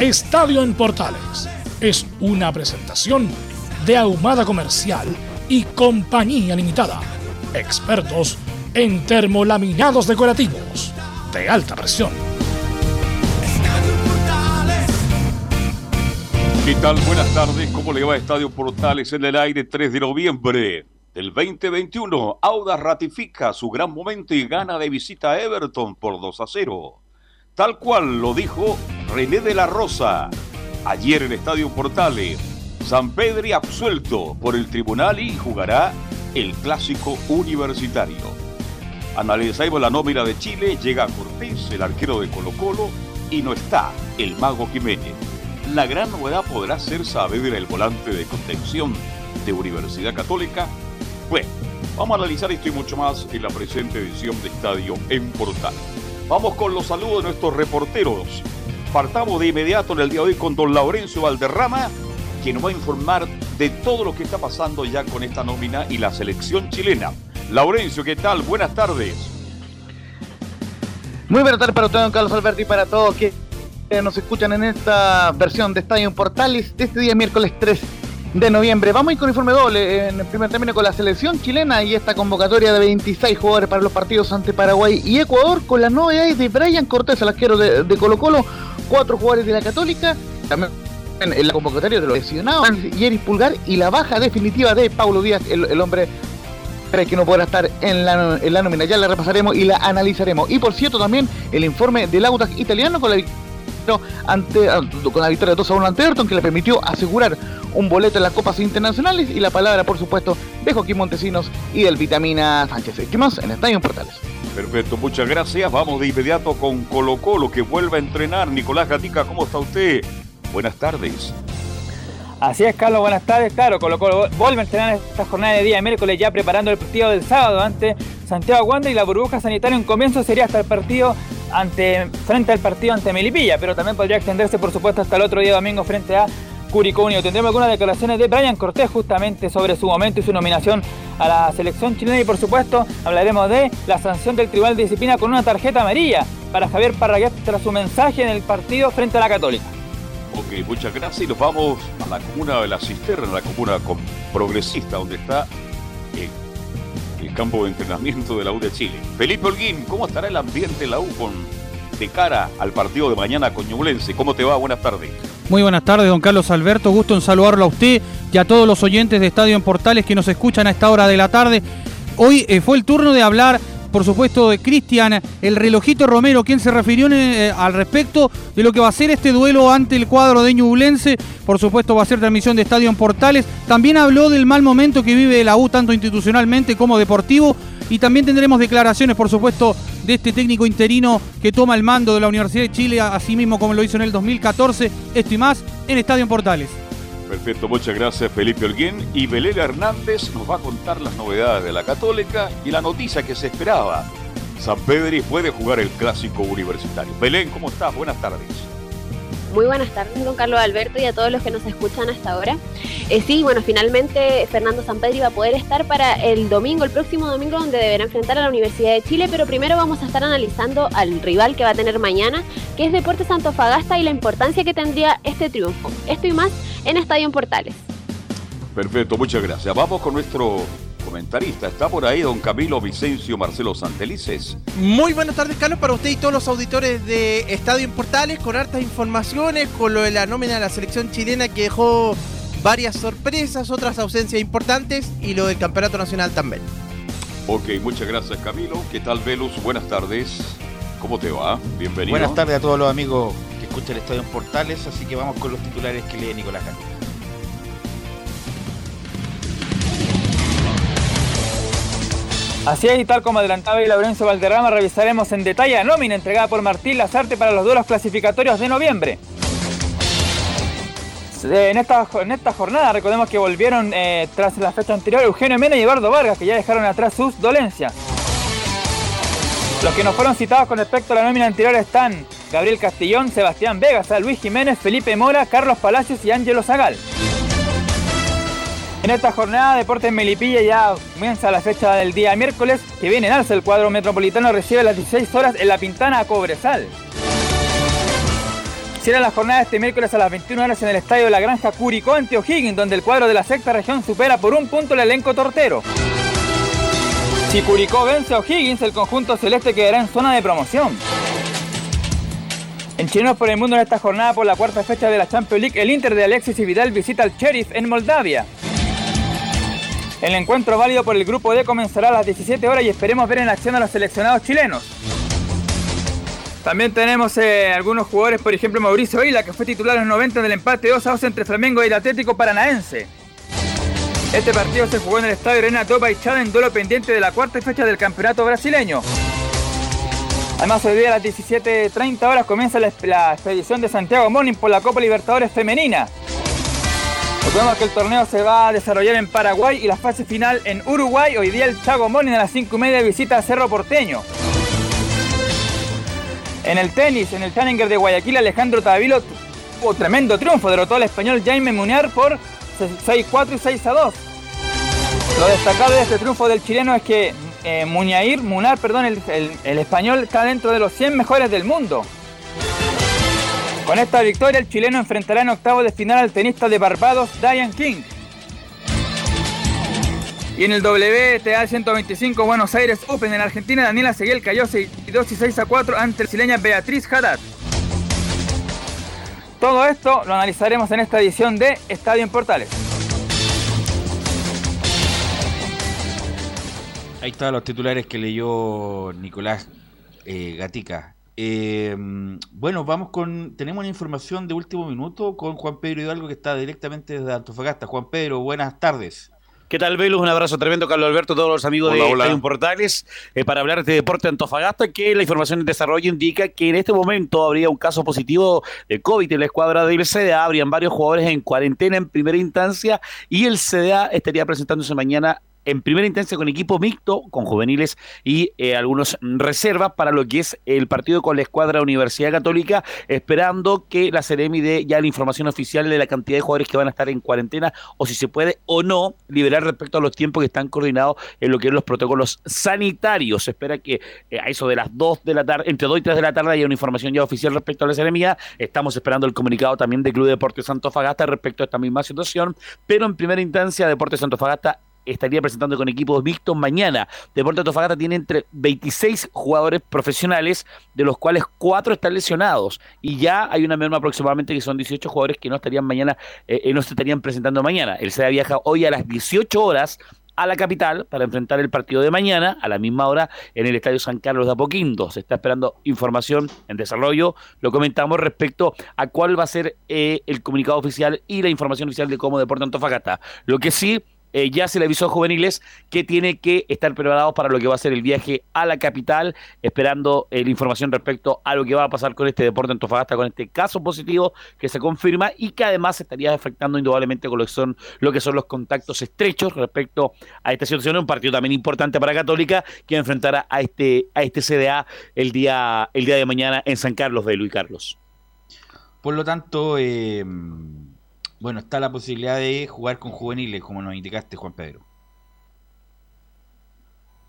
Estadio en Portales es una presentación de Ahumada Comercial y Compañía Limitada. Expertos en termolaminados decorativos de alta presión. ¿Qué tal? Buenas tardes. ¿Cómo le va Estadio Portales en el aire 3 de noviembre del 2021? Auda ratifica su gran momento y gana de visita a Everton por 2 a 0. Tal cual lo dijo René de la Rosa ayer en Estadio Portales. San Pedri absuelto por el tribunal y jugará el clásico universitario. Analizamos la nómina de Chile, llega Cortés, el arquero de Colo Colo, y no está el mago Jiménez. La gran novedad podrá ser Saavedra, el volante de contención de Universidad Católica. Bueno, vamos a analizar esto y mucho más en la presente edición de Estadio en Portal. Vamos con los saludos de nuestros reporteros. Partamos de inmediato en el día de hoy con don Laurencio Valderrama, quien nos va a informar de todo lo que está pasando ya con esta nómina y la selección chilena. Laurencio, ¿qué tal? Buenas tardes. Muy buenas tardes para usted, don Carlos Alberti, y para todos que nos escuchan en esta versión de Estadio Portales de este día miércoles 3 de noviembre. Vamos a ir con informe doble en el primer término con la selección chilena y esta convocatoria de 26 jugadores para los partidos ante Paraguay y Ecuador con las novedades de Brian Cortés, el arquero de, Colo Colo, cuatro jugadores de la Católica, también en la convocatoria de los lesionados, Yeris Pulgar y la baja definitiva de Paulo Díaz, el, el hombre que no podrá estar en la, en la nómina. Ya la repasaremos y la analizaremos. Y por cierto, también el informe del Audax italiano con la ante, con la victoria de 2 a 1 ante Everton, que le permitió asegurar un boleto en las copas internacionales. Y la palabra, por supuesto, de Joaquín Montesinos y del Vitamina Sánchez. ¿Qué más? En Estadio Portales. Perfecto, muchas gracias. Vamos de inmediato con Colo Colo, que vuelve a entrenar. Nicolás Gatica, ¿cómo está usted? Buenas tardes. Así es, Carlos, buenas tardes. Claro, Colo Colo vuelve a entrenar esta jornada de día miércoles ya preparando el partido del sábado ante Santiago Wander y la burbuja sanitaria en comienzo sería hasta el partido ante frente al partido ante Melipilla, pero también podría extenderse por supuesto hasta el otro día domingo frente a Curicó Unido. Tendremos algunas declaraciones de Brian Cortés justamente sobre su momento y su nominación a la selección chilena y por supuesto hablaremos de la sanción del Tribunal de Disciplina con una tarjeta amarilla para Javier Parragués tras su mensaje en el partido frente a la Católica. Ok, muchas gracias y nos vamos a la comuna de La Cisterna, la comuna progresista, donde está eh, el campo de entrenamiento de la U de Chile. Felipe Holguín, ¿cómo estará el ambiente de la U con, de cara al partido de mañana con Ñublense? ¿Cómo te va? Buenas tardes. Muy buenas tardes, don Carlos Alberto. Gusto en saludarlo a usted y a todos los oyentes de Estadio en Portales que nos escuchan a esta hora de la tarde. Hoy eh, fue el turno de hablar por supuesto, de Cristian, el relojito Romero, quien se refirió eh, al respecto de lo que va a ser este duelo ante el cuadro de Ñublense. Por supuesto, va a ser transmisión de Estadio en Portales. También habló del mal momento que vive la U, tanto institucionalmente como deportivo. Y también tendremos declaraciones, por supuesto, de este técnico interino que toma el mando de la Universidad de Chile, así mismo como lo hizo en el 2014. Esto y más en Estadio en Portales. Perfecto, muchas gracias Felipe Holguín. Y Belén Hernández nos va a contar las novedades de la Católica y la noticia que se esperaba. San Pedri puede jugar el clásico universitario. Belén, ¿cómo estás? Buenas tardes. Muy buenas tardes, don Carlos Alberto, y a todos los que nos escuchan hasta ahora. Eh, sí, bueno, finalmente Fernando Sampedri va a poder estar para el domingo, el próximo domingo, donde deberá enfrentar a la Universidad de Chile, pero primero vamos a estar analizando al rival que va a tener mañana, que es Deportes Antofagasta, y la importancia que tendría este triunfo. Esto y más en Estadio en Portales. Perfecto, muchas gracias. Vamos con nuestro comentarista. Está por ahí don Camilo Vicencio Marcelo Santelices. Muy buenas tardes, Carlos, para usted y todos los auditores de Estadio en Portales, con hartas informaciones, con lo de la nómina de la selección chilena que dejó varias sorpresas, otras ausencias importantes y lo del Campeonato Nacional también. Ok, muchas gracias Camilo. ¿Qué tal Velus? Buenas tardes. ¿Cómo te va? Bienvenido. Buenas tardes a todos los amigos que escuchan el Estadio en Portales, así que vamos con los titulares que lee Nicolás Gatica. Así es, y tal como adelantaba y Lorenzo Valderrama, revisaremos en detalle la nómina entregada por Martín Lazarte para los duelos clasificatorios de noviembre. En esta, en esta jornada recordemos que volvieron eh, tras la fecha anterior Eugenio Mena y Eduardo Vargas, que ya dejaron atrás sus dolencias. Los que no fueron citados con respecto a la nómina anterior están Gabriel Castillón, Sebastián Vegas, Luis Jiménez, Felipe Mora, Carlos Palacios y Ángelo Zagal. En esta jornada, Deportes Melipilla ya comienza la fecha del día miércoles, que viene en alza. El cuadro metropolitano recibe a las 16 horas en la Pintana a Cobresal. Cierra la jornada este miércoles a las 21 horas en el estadio de la Granja Curicó ante O'Higgins, donde el cuadro de la sexta región supera por un punto el elenco tortero. Si Curicó vence a O'Higgins, el conjunto celeste quedará en zona de promoción. En Chinos por el Mundo en esta jornada por la cuarta fecha de la Champions League, el Inter de Alexis y Vidal visita al Sheriff en Moldavia. El encuentro válido por el grupo D comenzará a las 17 horas y esperemos ver en acción a los seleccionados chilenos. También tenemos eh, algunos jugadores, por ejemplo Mauricio Isla, que fue titular en los 90 del empate 2 a 2 entre Flamengo y el Atlético Paranaense. Este partido se jugó en el estadio Arena Topa y Chada en duelo pendiente de la cuarta fecha del campeonato brasileño. Además, hoy día a las 17.30 horas comienza la, expedición de Santiago Morning por la Copa Libertadores Femenina. Recordemos que el torneo se va a desarrollar en Paraguay y la fase final en Uruguay. Hoy día el Chago Morning a las 5 y media visita a Cerro Porteño. En el tenis, en el Challenger de Guayaquil, Alejandro Tavilo tuvo tremendo triunfo. Derrotó al español Jaime Muñar por 6-4 y 6-2. Lo destacado de este triunfo del chileno es que eh, Muñair, Munar, perdón, el, el español está dentro de los 100 mejores del mundo. Con esta victoria, el chileno enfrentará en octavo de final al tenista de Barbados, Diane King. Y en el WTA 125 Buenos Aires Open en Argentina, Daniela Seguel cayó 6 y 6 a 4 ante la chilena Beatriz Haddad. Todo esto lo analizaremos en esta edición de Estadio en Portales. Ahí están los titulares que leyó Nicolás eh, Gatica. Eh, bueno, vamos con. Tenemos una información de último minuto con Juan Pedro Hidalgo que está directamente desde Antofagasta. Juan Pedro, buenas tardes. ¿Qué tal, Velus? Un abrazo tremendo, Carlos Alberto, todos los amigos de Estadio Portales, eh, para hablar de Deporte Antofagasta, que la información en desarrollo indica que en este momento habría un caso positivo de COVID en la escuadra del CDA, habrían varios jugadores en cuarentena en primera instancia y el CDA estaría presentándose mañana en primera instancia con equipo mixto, con juveniles y eh, algunos reservas para lo que es el partido con la escuadra Universidad Católica, esperando que la Ceremi dé ya la información oficial de la cantidad de jugadores que van a estar en cuarentena o si se puede o no liberar respecto a los tiempos que están coordinados en lo que es los protocolos sanitarios. Se espera que eh, a eso de las 2 de la tarde, entre 2 y 3 de la tarde haya una información ya oficial respecto a la Ceremi. Estamos esperando el comunicado también del Club Deportes Fagasta respecto a esta misma situación, pero en primera instancia Deportes Fagasta estaría presentando con equipos mixtos mañana. Deportes Antofagasta tiene entre 26 jugadores profesionales, de los cuales 4 están lesionados. Y ya hay una merma aproximadamente que son 18 jugadores que no estarían mañana, eh, eh, no se estarían presentando mañana. El SEDA viaja hoy a las 18 horas a la capital para enfrentar el partido de mañana a la misma hora en el Estadio San Carlos de Apoquindo. Se está esperando información en desarrollo. Lo comentamos respecto a cuál va a ser eh, el comunicado oficial y la información oficial de cómo Deporte Antofagasta. Lo que sí eh, ya se le avisó a juveniles que tiene que estar preparados para lo que va a ser el viaje a la capital, esperando eh, la información respecto a lo que va a pasar con este deporte en Antofagasta, con este caso positivo que se confirma y que además estaría afectando indudablemente con lo que son, lo que son los contactos estrechos respecto a esta situación. Un partido también importante para Católica que enfrentará a este, a este CDA el día, el día de mañana en San Carlos de Luis Carlos. Por lo tanto, eh bueno, está la posibilidad de jugar con juveniles, como nos indicaste, Juan Pedro.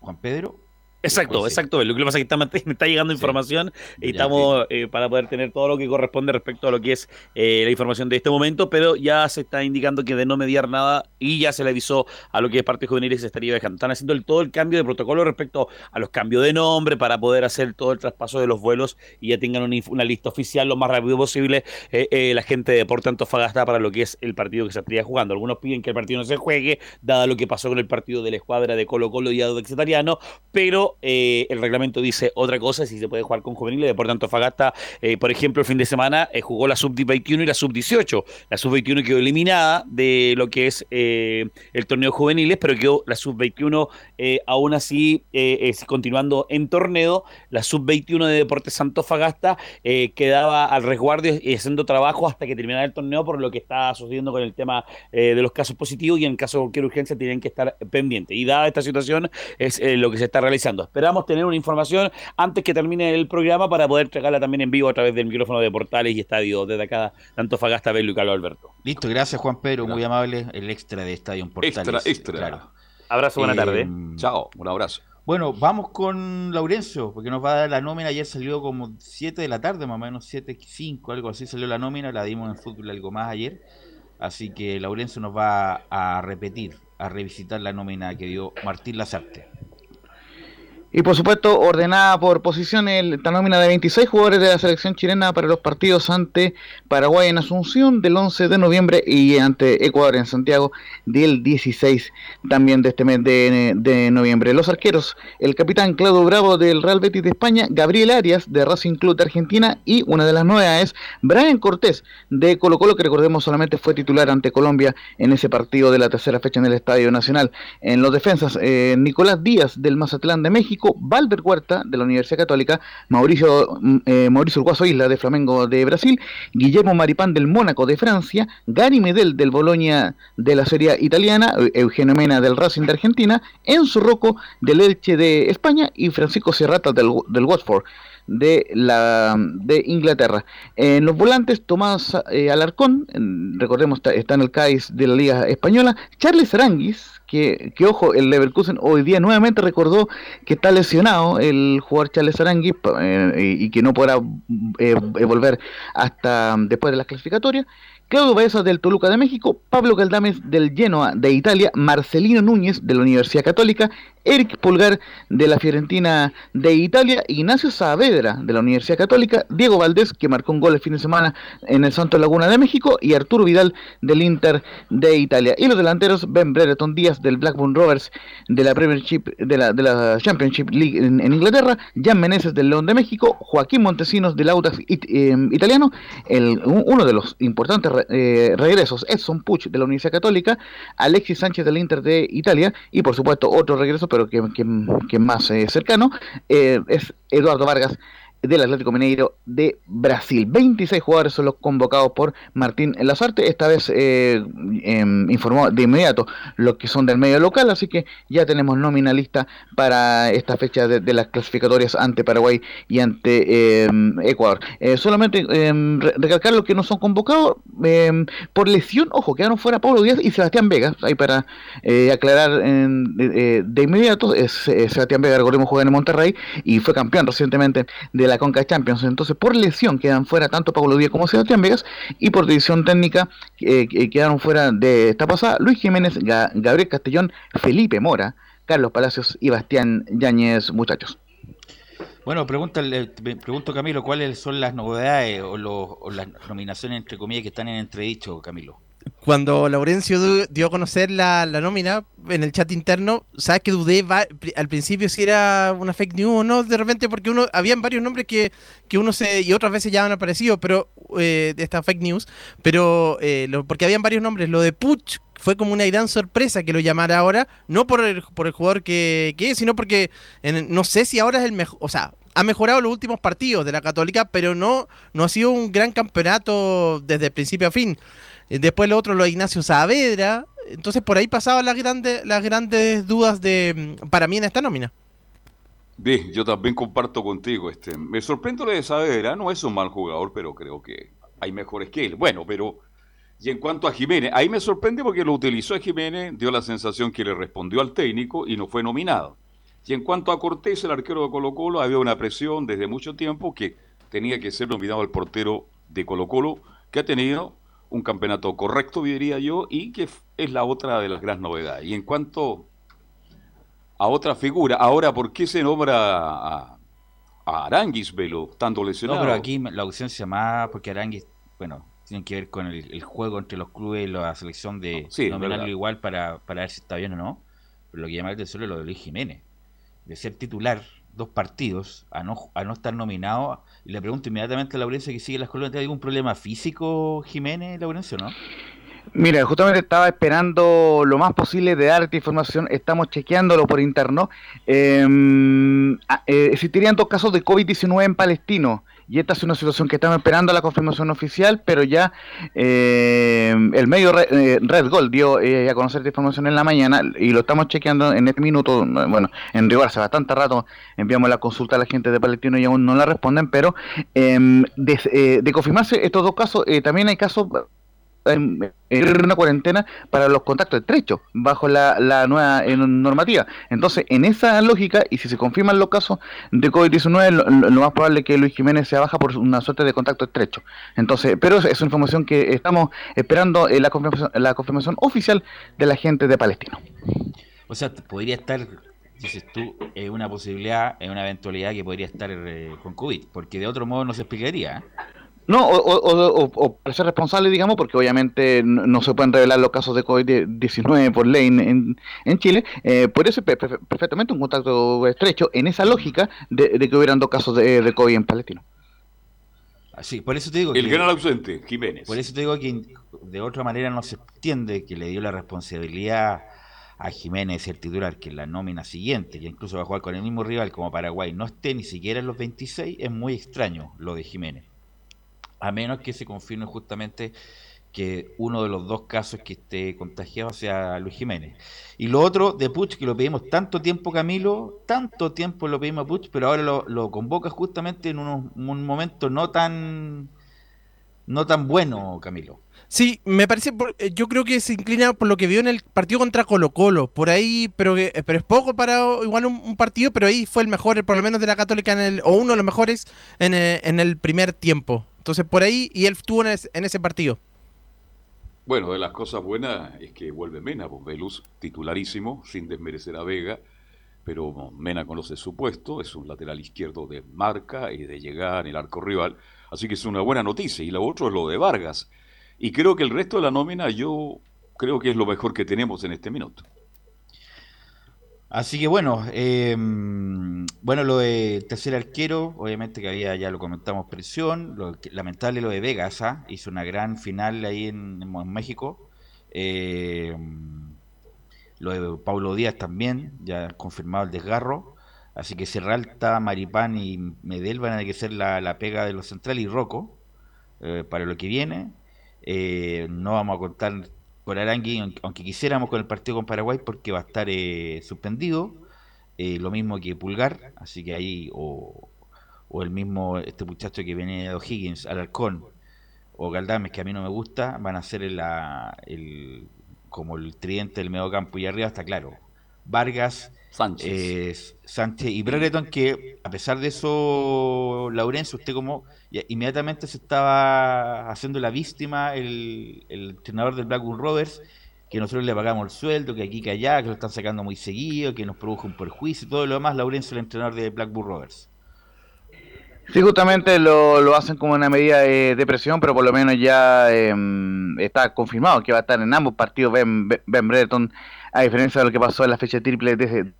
Juan Pedro. Exacto, pues exacto. Lo que pasa es que me está llegando información y estamos eh, para poder tener todo lo que corresponde respecto a lo que es eh, la información de este momento, pero ya se está indicando que de no mediar nada y ya se le avisó a lo que es parte juvenil y se estaría dejando. Están haciendo el, todo el cambio de protocolo respecto a los cambios de nombre para poder hacer todo el traspaso de los vuelos y ya tengan una, lista oficial lo más rápido posible eh, la gente de Deporte Antofagasta para lo que es el partido que se estaría jugando. Algunos piden que el partido no se juegue, dado lo que pasó con el partido de la escuadra de Colo Colo y Exetariano, pero eh, el reglamento dice otra cosa, si se puede jugar con juveniles. Por tanto, Fagasta, eh, por ejemplo, el fin de semana eh, jugó la sub-21 y la sub-18. La sub-21 quedó eliminada de lo que es el torneo juveniles, pero quedó la sub-21 aún así continuando en torneo. La sub-21 de Deportes Santo Fagasta quedaba al resguardo y haciendo trabajo hasta que terminara el torneo por lo que está sucediendo con el tema de los casos positivos y en caso de cualquier urgencia tienen que estar pendientes. Y dada esta situación es lo que se está realizando. Esperamos tener una información antes que termine el programa para poder entregarla también en vivo a través del micrófono de Portales y Estadio desde acá, tanto Fagasta, Belo y Carlos Alberto. Listo, gracias Juan Pedro, muy amable. El extra de Estadio Portales. Extra, extra. Claro. Abrazo, buena tarde. Em, Chao, un abrazo. Bueno, vamos con Laurencio, porque nos va a dar la nómina. Ayer salió como 7 de la tarde, más o menos 7, 5, algo así salió la nómina. La dimos en fútbol algo más ayer. Así que Laurencio nos va a repetir, a revisitar la nómina que dio Martín Lazarte. Y por supuesto, ordenada por posición esta nómina de 26 jugadores de la selección chilena para los partidos ante Paraguay en Asunción del 11 de noviembre y ante Ecuador en Santiago del 16 también de este mes de, noviembre. Los arqueros, el capitán Claudio Bravo del Real Betis de España, Gabriel Arias de Racing Club de Argentina y una de las novedades, Brian Cortés de Colo Colo, que recordemos solamente fue titular ante Colombia en ese partido de la tercera fecha en el Estadio Nacional. En los defensas, eh, Nicolás Díaz del Mazatlán de México, Valver Huerta de la Universidad Católica, Mauricio, mm, eh, Mauricio Urguazo Isla de Flamengo de Brasil, Guillermo Maripán del Mónaco de Francia, Gary Medel del Boloña de la Serie Italiana, Eugenio Mena del Racing de Argentina, Enzo Rocco del Elche de España y Francisco Serrata del, del Watford de la de Inglaterra. En los volantes, Tomás eh, Alarcón, recordemos está, en el CAIS de la Liga Española, Charles Aranguis, que, ojo, el Leverkusen hoy día nuevamente recordó que está lesionado el jugador Charles Aranguis eh, y, que no podrá eh, volver hasta después de las clasificatorias. Claudio Baeza del Toluca de México, Pablo Caldames del Genoa de Italia, Marcelino Núñez de la Universidad Católica, Eric Pulgar de la Fiorentina de Italia, Ignacio Saavedra de la Universidad Católica, Diego Valdés, que marcó un gol el fin de semana en el Santo Laguna de México, y Arturo Vidal del Inter de Italia. Y los delanteros, Ben Brereton Díaz del Blackburn Rovers de la Premiership, de la, Championship League en, Inglaterra, Jan Meneses del León de México, Joaquín Montesinos del Audax eh, italiano, uno de los importantes eh, regresos, Edson Puch de la Universidad Católica, Alexis Sánchez del Inter de Italia, y por supuesto otro regreso pero que, más eh, cercano, eh, es Eduardo Vargas del Atlético Mineiro de Brasil. 26 jugadores son los convocados por Martín Lazarte. Esta vez eh, em, informó de inmediato los que son del medio local, así que ya tenemos nómina lista para esta fecha de, las clasificatorias ante Paraguay y ante em, Ecuador. Eh, solamente em, recalcar los que no son convocados por lesión, ojo, quedaron fuera Pablo Díaz y Sebastián Vega, ahí para eh, aclarar de, inmediato, es, Sebastián Vega, recordemos, juega en Monterrey y fue campeón recientemente de la la Conca Champions. Entonces, por lesión quedan fuera tanto Pablo Díaz como Sebastián Vegas y por decisión técnica eh, quedaron fuera de esta pasada Luis Jiménez, Gabriel Castellón, Felipe Mora, Carlos Palacios y Bastián Yáñez, muchachos. Bueno, pregúntale, pregunto Camilo, ¿cuáles son las novedades o, o las nominaciones entre comillas que están en entredicho, Camilo? Cuando Laurencio dio a conocer la, nómina en el chat interno, sabes que dudé al principio si era una fake news o no, de repente porque uno habían varios nombres que, que uno se y otras veces ya han aparecido, pero eh, de esta fake news, pero eh, porque habían varios nombres, lo de Puch fue como una gran sorpresa que lo llamara ahora, no por el, por el jugador que, que es, sino porque no sé si ahora es el mejor, o sea, ha mejorado los últimos partidos de la Católica, pero no, no ha sido un gran campeonato desde el principio a fin. Eh, después lo otro, lo de Ignacio Saavedra. Entonces por ahí pasaban las grandes, las grandes dudas de mm, para mí en esta nómina. Bien, yo también comparto contigo. Este, me sorprende lo de Saavedra, no es un mal jugador, pero creo que hay mejores que él. Bueno, pero y en cuanto a Jiménez, ahí me sorprende porque lo utilizó a Jiménez, dio la sensación que le respondió al técnico y no fue nominado. Y en cuanto a Cortés, el arquero de Colo Colo, había una presión desde mucho tiempo que tenía que ser nominado al portero de Colo Colo, que ha tenido un campeonato correcto, diría yo, y que es la otra de las grandes novedades. Y en cuanto a otra figura, ahora, ¿por qué se nombra a, a Aranguis, Velo, tanto lesionado? No, pero aquí la ausencia más, porque Aranguis, bueno, tiene que ver con el, juego entre los clubes y la selección de nominarlo igual para, para ver si está bien o no. Pero lo que llama el tesoro es lo de Luis Jiménez. De ser titular dos partidos a no, a no estar nominado. Y le pregunto inmediatamente a Laurencio que sigue la escuela, ¿tiene algún problema físico Jiménez, Laurencio, no? Mira, justamente estaba esperando lo más posible de darte información, estamos chequeándolo por interno. Em, eh, existirían dos casos de COVID-19 en Palestino y esta es una situación que estamos esperando la confirmación oficial, pero ya eh, el medio eh, Red, Gold dio eh, a conocer esta información en la mañana y lo estamos chequeando en este minuto. Bueno, en rigor hace bastante rato enviamos la consulta a la gente de Palestino y aún no la responden, pero em, de, de confirmarse estos dos casos, también hay casos en, una cuarentena para los contactos estrechos bajo la, la nueva eh, normativa. Entonces, en esa lógica, y si se confirman los casos de COVID-19, lo, más probable es que Luis Jiménez se baja por una suerte de contacto estrecho. Entonces, pero es una información que estamos esperando eh, la, confirmación, la confirmación oficial de la gente de Palestino. O sea, podría estar dices tú, es una posibilidad, es una eventualidad que podría estar eh, con COVID, porque de otro modo no se explicaría. No, o, o, ser responsable, digamos, porque obviamente no, se pueden revelar los casos de COVID-19 por ley en, en Chile. Eh, por eso perfectamente un contacto estrecho en esa lógica de, que hubieran dos casos de, de, COVID en Palestino. Sí, por eso te digo El gran ausente, Jiménez. Por eso te digo que de otra manera no se entiende que le dio la responsabilidad a Jiménez, el titular, que en la nómina siguiente, que incluso va a jugar con el mismo rival como Paraguay, no esté ni siquiera en los 26, es muy extraño lo de Jiménez a menos que se confirme justamente que uno de los dos casos que esté contagiado sea Luis Jiménez. Y lo otro de Puch, que lo pedimos tanto tiempo, Camilo, tanto tiempo lo pedimos a Puch, pero ahora lo, convoca justamente en un momento no tan, no tan bueno, Camilo. Sí, me parece, eh, yo creo que se inclina por lo que vio en el partido contra Colo Colo, por ahí, pero, pero es poco para igual un, partido, pero ahí fue el mejor, por lo menos de la Católica, en el, o uno de los mejores en el, en el primer tiempo. Entonces por ahí, y él estuvo en, ese partido. Bueno, de las cosas buenas es que vuelve Mena, Velus titularísimo, sin desmerecer a Vega, pero Mena conoce su puesto, es un lateral izquierdo de marca y de llegar en el arco rival, así que es una buena noticia. Y lo otro es lo de Vargas. Y creo que el resto de la nómina yo creo que es lo mejor que tenemos en este minuto. Así que bueno, eh, bueno, lo de tercer arquero, obviamente que había, ya lo comentamos, presión, lo, lamentable lo de Vegas, ¿ah? hizo una gran final ahí en, México. Eh, lo de Paulo Díaz también, ya confirmado el desgarro. Así que Serralta, Maripán y Medel van a que ser la, pega de los centrales y Rocco eh, para lo que viene. no vamos a contar por Arangui, aunque quisiéramos con el partido con Paraguay, porque va a estar eh, suspendido, eh, lo mismo que Pulgar, así que ahí, o, el mismo, este muchacho que viene de O'Higgins, Alarcón, o Galdames, que a mí no me gusta, van a ser el, como el tridente del medio campo y arriba está claro. Vargas, Sánchez, Sánchez y Brereton, que a pesar de eso, Laurencio, usted como inmediatamente se estaba haciendo la víctima el, entrenador del Blackburn Rovers, que nosotros le pagamos el sueldo, que aquí, que allá, que lo están sacando muy seguido, que nos produjo un perjuicio y todo lo demás, Laurencio, el entrenador de Blackburn Rovers. Sí, justamente lo, lo hacen como una medida de, presión, pero por lo menos ya em, está confirmado que va a estar en ambos partidos Ben, ben Brereton, a diferencia de lo que pasó en la fecha triple de,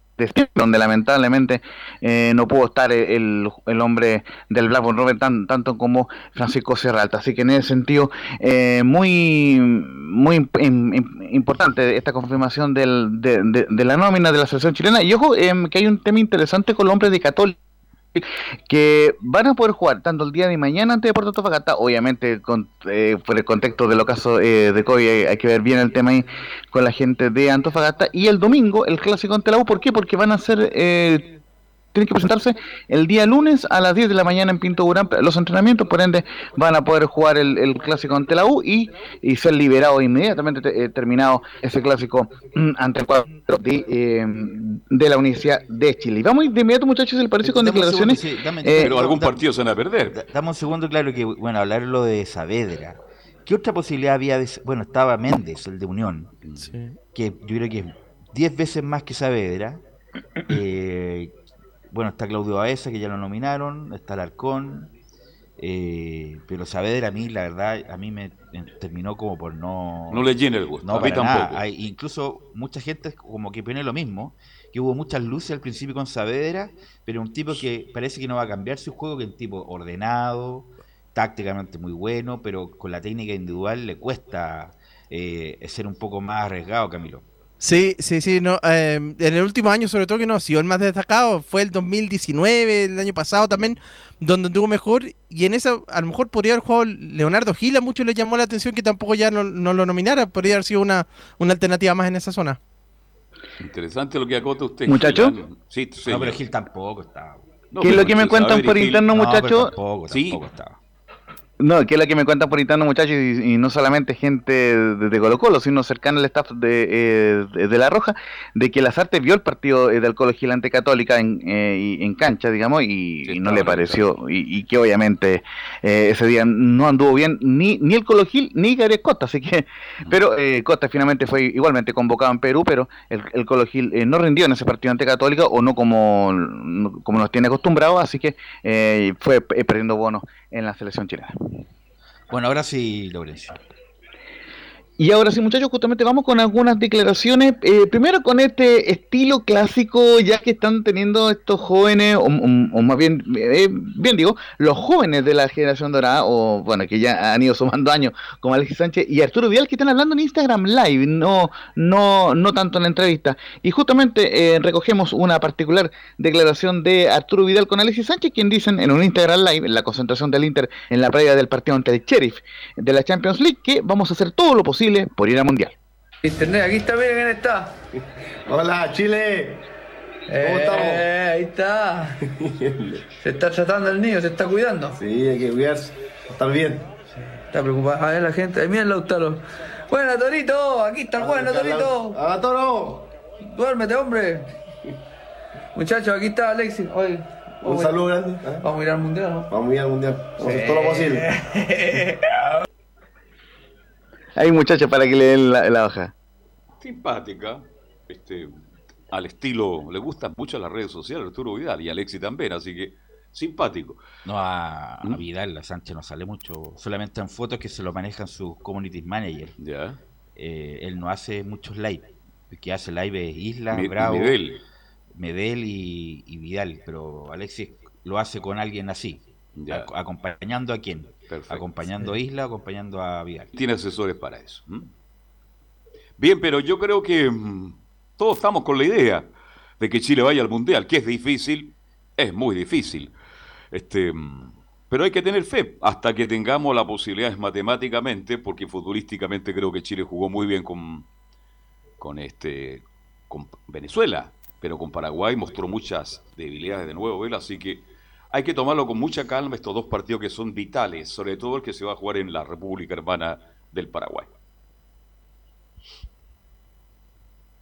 donde lamentablemente eh, no pudo estar el, el, hombre del Blackburn Rovers tan, tanto como Francisco Serralta. Así que en ese sentido, eh, muy muy importante esta confirmación del, de, la nómina de la selección chilena. Y ojo, em, que hay un tema interesante con el hombre de Católica que van a poder jugar tanto el día de mañana ante Deportes Antofagasta, obviamente con, eh, por el contexto de los casos eh, de COVID hay, que ver bien el tema ahí con la gente de Antofagasta, y el domingo el clásico ante la U, ¿por qué? Porque van a ser eh, tienen que presentarse el día lunes a las 10 de la mañana en Pinto Durán los entrenamientos, por ende van a poder jugar el, clásico ante la U y, y ser liberados inmediatamente terminado ese clásico mm, ante el cuadro de, eh, de, la Universidad de Chile. Y vamos de inmediato muchachos, si les parece, con declaraciones. Eh, pero algún partido se van a perder. Dame un segundo, claro que, bueno, hablar lo de Saavedra. ¿Qué otra posibilidad había? De, bueno, estaba Méndez, el de Unión, que yo creo que es 10 veces más que Saavedra. Eh, bueno, está Claudio Baeza, que ya lo nominaron, está Alarcón, eh, pero Saavedra a mí, la verdad, a mí me terminó como por no... No le llena el gusto, no, a mí tampoco. Hay, incluso mucha gente como que pone lo mismo, que hubo muchas luces al principio con Saavedra, pero un tipo que parece que no va a cambiar su juego, que es un tipo ordenado, tácticamente muy bueno, pero con la técnica individual le cuesta eh, ser un poco más arriesgado, Camilo. Sí, sí, sí. No, em, en el último año, sobre todo, que no ha sido el más destacado, fue el 2019, el año pasado también, donde tuvo mejor. Y en esa, a lo mejor podría haber jugado Leonardo Gila, mucho le llamó la atención que tampoco ya no, lo nominara. Podría haber sido una, una alternativa más en esa zona. Interesante lo que acota usted. ¿Muchacho? Sí, no, pero Gil tampoco estaba. ¿Qué es lo que me cuentan por interno, muchacho? tampoco, tampoco estaba. No, que es la que me cuentan por interno, muchachos, y, no solamente gente de, Colo Colo, sino cercana al staff de, eh, de, La Roja, de que Lazarte vio el partido eh, del Colo Gigante Católica en, eh, en cancha, digamos, y, no le pareció, y, que obviamente ese día no anduvo bien ni, ni el Colo Gil ni Gabriel Costa, así que, pero Costa finalmente fue igualmente convocado en Perú, pero el, el Colo Gil no rindió en ese partido ante Católica, o no como, como nos tiene acostumbrados, así que fue perdiendo bonos en la selección chilena. Bueno, ahora sí, Lorenzo. Y ahora sí, muchachos, justamente vamos con algunas declaraciones. Eh, primero con este estilo clásico, ya que están teniendo estos jóvenes, o, más bien, eh, bien digo, los jóvenes de la generación dorada, o bueno, que ya han ido sumando años, como Alexis Sánchez y Arturo Vidal, que están hablando en Instagram Live, no, no, no tanto en la entrevista. Y justamente eh, recogemos una particular declaración de Arturo Vidal con Alexis Sánchez, quien dicen en un Instagram Live, en la concentración del Inter en la previa del partido ante el Sheriff de la Champions League, que vamos a hacer todo lo posible por ir al Mundial. Internet, aquí está, miren quién está. Hola, Chile. ¿Cómo eh, estamos? Ahí está. se está tratando el niño, se está cuidando. Sí, hay que cuidarse, estar bien. Está preocupada ver la gente. Mira el Lautaro. Bueno, Torito, aquí está el bueno, Torito. ¡A Toro! Duérmete, hombre. Muchachos, aquí está Alexis. Oye, Un saludo grande. Vamos a ir al mundial, ¿no? Vamos a ir al mundial. Vamos a hacer todo lo posible. Hay muchachos para que le den la, hoja. Simpática. Este, al estilo, le gustan mucho las redes sociales Arturo Vidal y Alexi también, así que simpático. No, a, ¿Mm? Vidal, la Sánchez no sale mucho, solamente en fotos que se lo manejan sus community managers. Ya. Eh, él no hace muchos live, el que hace live es Isla, Bravo, Medel, y, Vidal, pero Alexis lo hace con alguien así, acompañando a Acompañando a Isla, acompañando a Vidal. Tiene asesores para eso. Bien, pero yo creo que mm, todos estamos con la idea de que Chile vaya al Mundial, que es difícil, es muy difícil. Este, mm, pero hay que tener fe hasta que tengamos la posibilidad matemáticamente, porque futbolísticamente creo que Chile jugó muy bien con, con, este, con Venezuela, pero con Paraguay mostró muchas debilidades de nuevo, así que hay que tomarlo con mucha calma estos dos partidos que son vitales, sobre todo el que se va a jugar en la República Hermana del Paraguay.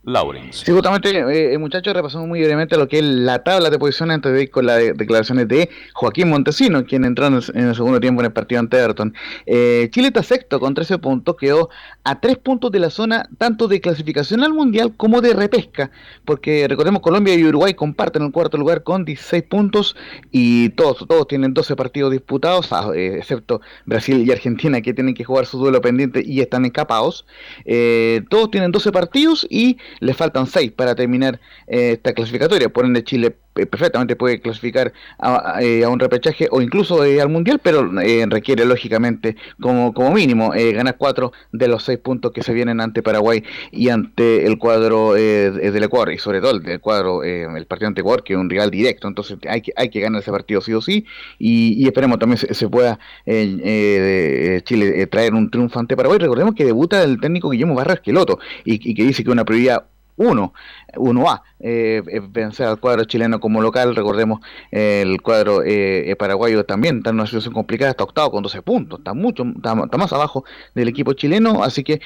Lawrence. Sí, justamente, eh, muchachos, repasamos muy brevemente lo que es la tabla de posiciones antes de ir con las declaraciones de Joaquín Montesino, quien entró en el, segundo tiempo en el partido ante Everton. Eh, Chile está sexto con 13 puntos, quedó a 3 puntos de la zona tanto de clasificación al Mundial como de repesca, porque recordemos Colombia y Uruguay comparten el cuarto lugar con 16 puntos y todos, todos tienen 12 partidos disputados, ah, eh, excepto Brasil y Argentina que tienen que jugar su duelo pendiente y están encapados. Eh, todos tienen 12 partidos y le faltan seis para terminar eh, esta clasificatoria. Por ende, Chile perfectamente puede clasificar a, eh, un repechaje o incluso al mundial, pero requiere lógicamente como, como mínimo ganar cuatro de los seis puntos que se vienen ante Paraguay y ante el cuadro del Ecuador, y sobre todo el cuadro, el partido ante Ecuador, que es un rival directo. Entonces, hay que, hay que ganar ese partido sí o sí, y, esperemos también se, pueda Chile traer un triunfo ante Paraguay. Recordemos que debuta el técnico Guillermo Barra Esqueloto y, y que dice que una prioridad 1, 1A, eh, eh, vencer al cuadro chileno como local, recordemos el cuadro eh, paraguayo también está en una situación complicada, está octavo con 12 puntos, está mucho, está, más abajo del equipo chileno, así que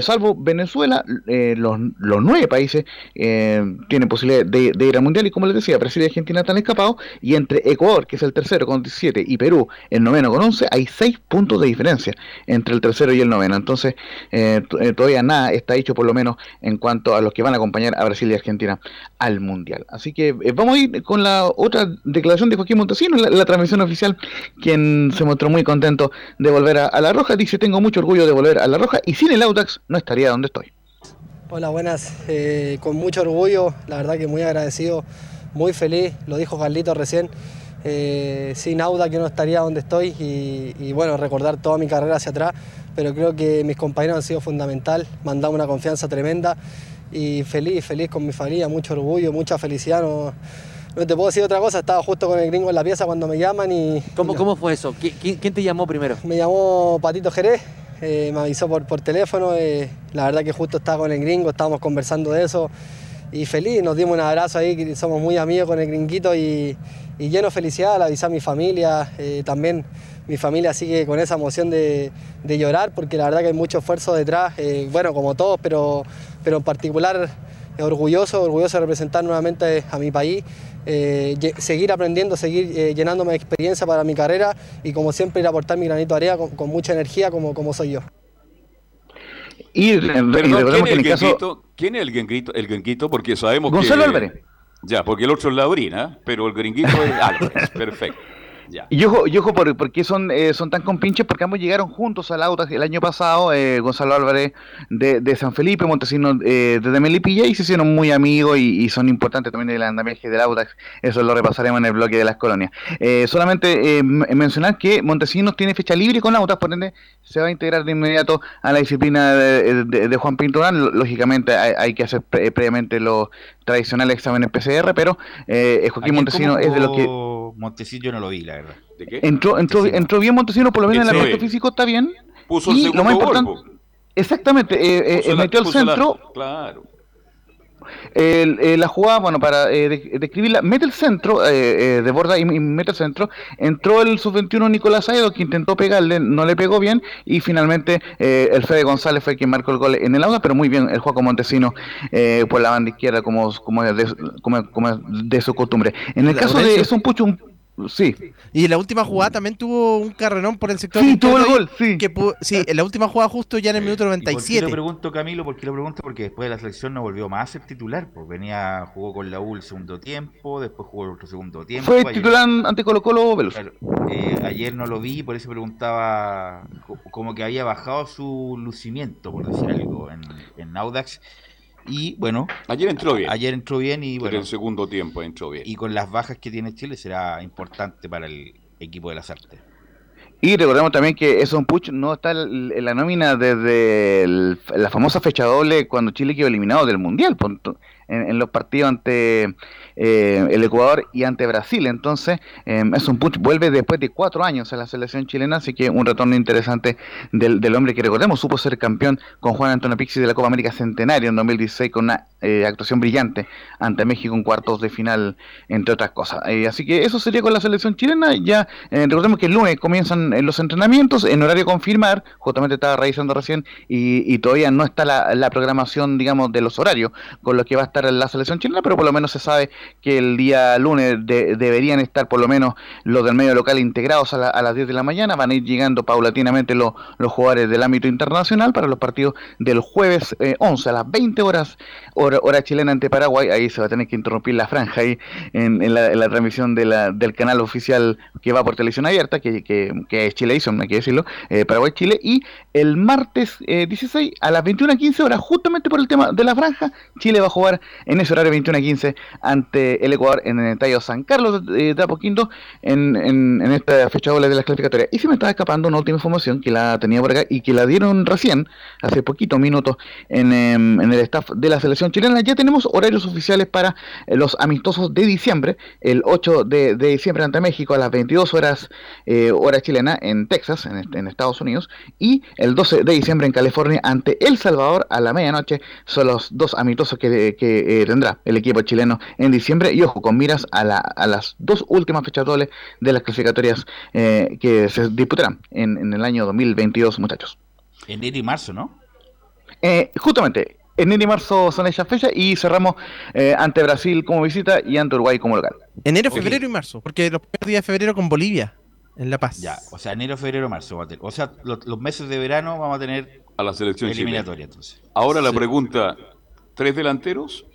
salvo Venezuela, los, los, nueve países tienen posibilidad de, ir al Mundial y como les decía, Brasil y Argentina están escapados y entre Ecuador, que es el tercero con 17, y Perú, el noveno con 11, hay 6 puntos de diferencia entre el tercero y el noveno, entonces todavía nada está hecho por lo menos en cuanto a los que van a acompañar a Brasil y Argentina al Mundial. Así que eh, vamos a ir con la otra declaración de Joaquín Montesino, la, transmisión oficial, quien se mostró muy contento de volver a, La Roja. Dice, tengo mucho orgullo de volver a La Roja y sin el Audax no estaría donde estoy. Hola, buenas. Eh, con mucho orgullo, la verdad que muy agradecido, muy feliz, lo dijo Carlito recién. Eh, sin Audax yo no estaría donde estoy y, y, bueno, recordar toda mi carrera hacia atrás, pero creo que mis compañeros han sido fundamental, me han dado una confianza tremenda y feliz, feliz con mi familia, mucho orgullo, mucha felicidad. No, no te puedo decir otra cosa, estaba justo con el gringo en la pieza cuando me llaman y... ¿Cómo, ¿cómo fue eso? ¿Quién, te llamó primero? Me llamó Patito Jerez, eh, me avisó por, por teléfono, eh, la verdad que justo estaba con el gringo, estábamos conversando de eso y feliz, nos dimos un abrazo ahí, somos muy amigos con el gringuito y, lleno de felicidad al avisar a mi familia, eh, también mi familia sigue con esa emoción de, llorar porque la verdad que hay mucho esfuerzo detrás, eh, bueno, como todos, pero, pero en particular eh, orgulloso, orgulloso de representar nuevamente a mi país, eh, seguir aprendiendo, seguir llenándome de experiencia para mi carrera y como siempre ir a aportar mi granito de arena con, mucha energía como, como soy yo. Y, ¿quién, es el caso... ¿quién es el? El porque sabemos Gonzalo Álvarez. Ya, porque el otro es Laurina, pero el gringuito es Álvarez, perfecto. Y ojo, y ojo por, qué son, eh, son tan compinches, porque ambos llegaron juntos al auto el año pasado, eh, Gonzalo Álvarez de, San Felipe, Montesino eh, de Melipilla, y se hicieron muy amigos y, son importantes también del andamiaje del Audax, eso lo repasaremos en el bloque de las colonias. solamente mencionar que Montesinos tiene fecha libre con Audax, por ende se va a integrar de inmediato a la disciplina de, Juan Pinto Lógicamente hay, que hacer previamente los tradicionales exámenes PCR, pero Joaquín Montesino es de los que... Montesino yo no lo vi, la verdad. ¿De qué? Entró, entró, entró bien Montesino, por lo menos en el aspecto físico está bien. Puso y el lo más importante, Exactamente, eh, eh, metió al centro. claro. Eh, la jugada, bueno, para eh, describirla, mete el centro, eh, de borda y, mete el centro. Entró el sub-21 Nicolás Aedo, que intentó pegarle, no le pegó bien. Y finalmente el Fede González fue quien marcó el gol en el auda, pero muy bien el juego Montesino por la banda izquierda, como, como, de, como, como de su costumbre. En el caso de es un pucho, un Sí. Y en la última jugada también tuvo un carrerón por el sector. Sí, tuvo el gol, sí. Que sí, en la última jugada justo ya en el minuto 97. ¿Por qué lo pregunto, Camilo? ¿Por qué lo pregunto? Porque después de la selección no volvió más a ser titular. Pues venía, jugó con la U el segundo tiempo, después jugó el otro segundo tiempo. Fue titular ante Colo Colo Veloz. Eh, ayer no lo vi, por eso preguntaba como que había bajado su lucimiento, por decir algo, en, en Audax. Y bueno, ayer entró bien. Ayer entró bien y bueno. en el segundo tiempo entró bien. Y con las bajas que tiene Chile será importante para el equipo de las artes. Y recordemos también que Eson Puch no está en la nómina desde la famosa fecha doble cuando Chile quedó eliminado del Mundial en, los partidos ante eh, el Ecuador y ante Brasil. Entonces, eh, es un puch, vuelve después de cuatro años a la selección chilena, así que un retorno interesante del, del hombre que recordemos, supo ser campeón con Juan Antonio Pixi de la Copa América Centenario en 2016 con una eh, actuación brillante ante México en cuartos de final, entre otras cosas. así que eso sería con la selección chilena. Ya recordemos que el lunes comienzan los entrenamientos en horario confirmar, justamente estaba revisando recién y, todavía no está la, programación, digamos, de los horarios con lo que va a estar la selección chilena, pero por lo menos se sabe que el día lunes deberían estar por lo menos los del medio local integrados a, las 10 de la mañana, van a ir llegando paulatinamente los, los jugadores del ámbito internacional para los partidos del jueves 11 eh, a las 20 horas, hora, chilena ante Paraguay, ahí se va a tener que interrumpir la franja ahí en, la, transmisión de la, del canal oficial que va por televisión abierta, que, que, que es Chilevisión, hay que decirlo, eh, Paraguay-Chile, y el martes 16 eh, a las 21.15 horas, justamente por el tema de la franja, Chile va a jugar en ese horario 21 a 15 ante el Ecuador en el Estadio San Carlos de, de Apoquindo en, en, esta fecha doble de las clasificatorias. Y se me estaba escapando una última información que la tenía por acá y que la dieron recién, hace poquitos minutos, en, em, en el staff de la selección chilena. Ya tenemos horarios oficiales para eh, los amistosos de diciembre, el 8 de, diciembre ante México a las 22 horas eh, hora chilena en Texas, en, en, Estados Unidos, y el 12 de diciembre en California ante El Salvador a la medianoche. Son los dos amistosos que, que eh, tendrá el equipo chileno en diciembre. Y ojo, con miras a, la, a las dos últimas fechas dobles de las clasificatorias eh, que se disputarán en, en, el año 2022, muchachos. Enero y marzo, ¿no? Eh, justamente, enero y marzo son esas fechas y cerramos eh, ante Brasil como visita y ante Uruguay como local. Enero, febrero y marzo, porque los primeros días de febrero con Bolivia, en La Paz. Ya, o sea, enero, febrero, marzo. O sea, los, los meses de verano vamos a tener a la selección eliminatoria, entonces. Ahora la sí. pregunta, ¿tres delanteros?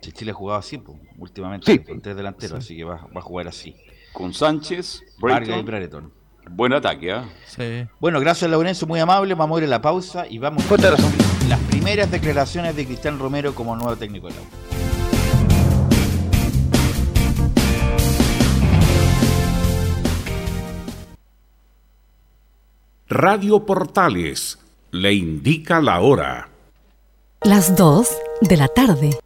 Sí, Chile ha jugado así, pues, últimamente, sí. con tres delanteros, sí. así que va, va, a jugar así. Con Sánchez, Vargas y Brereton. Buen ataque, ¿eh? Sí. Bueno, gracias Laurencio, muy amable. Vamos a ir a la pausa y vamos a ver las primeras declaraciones de Cristian Romero como nuevo técnico de la U. Radio Portales le indica la hora. Las 2 de la tarde,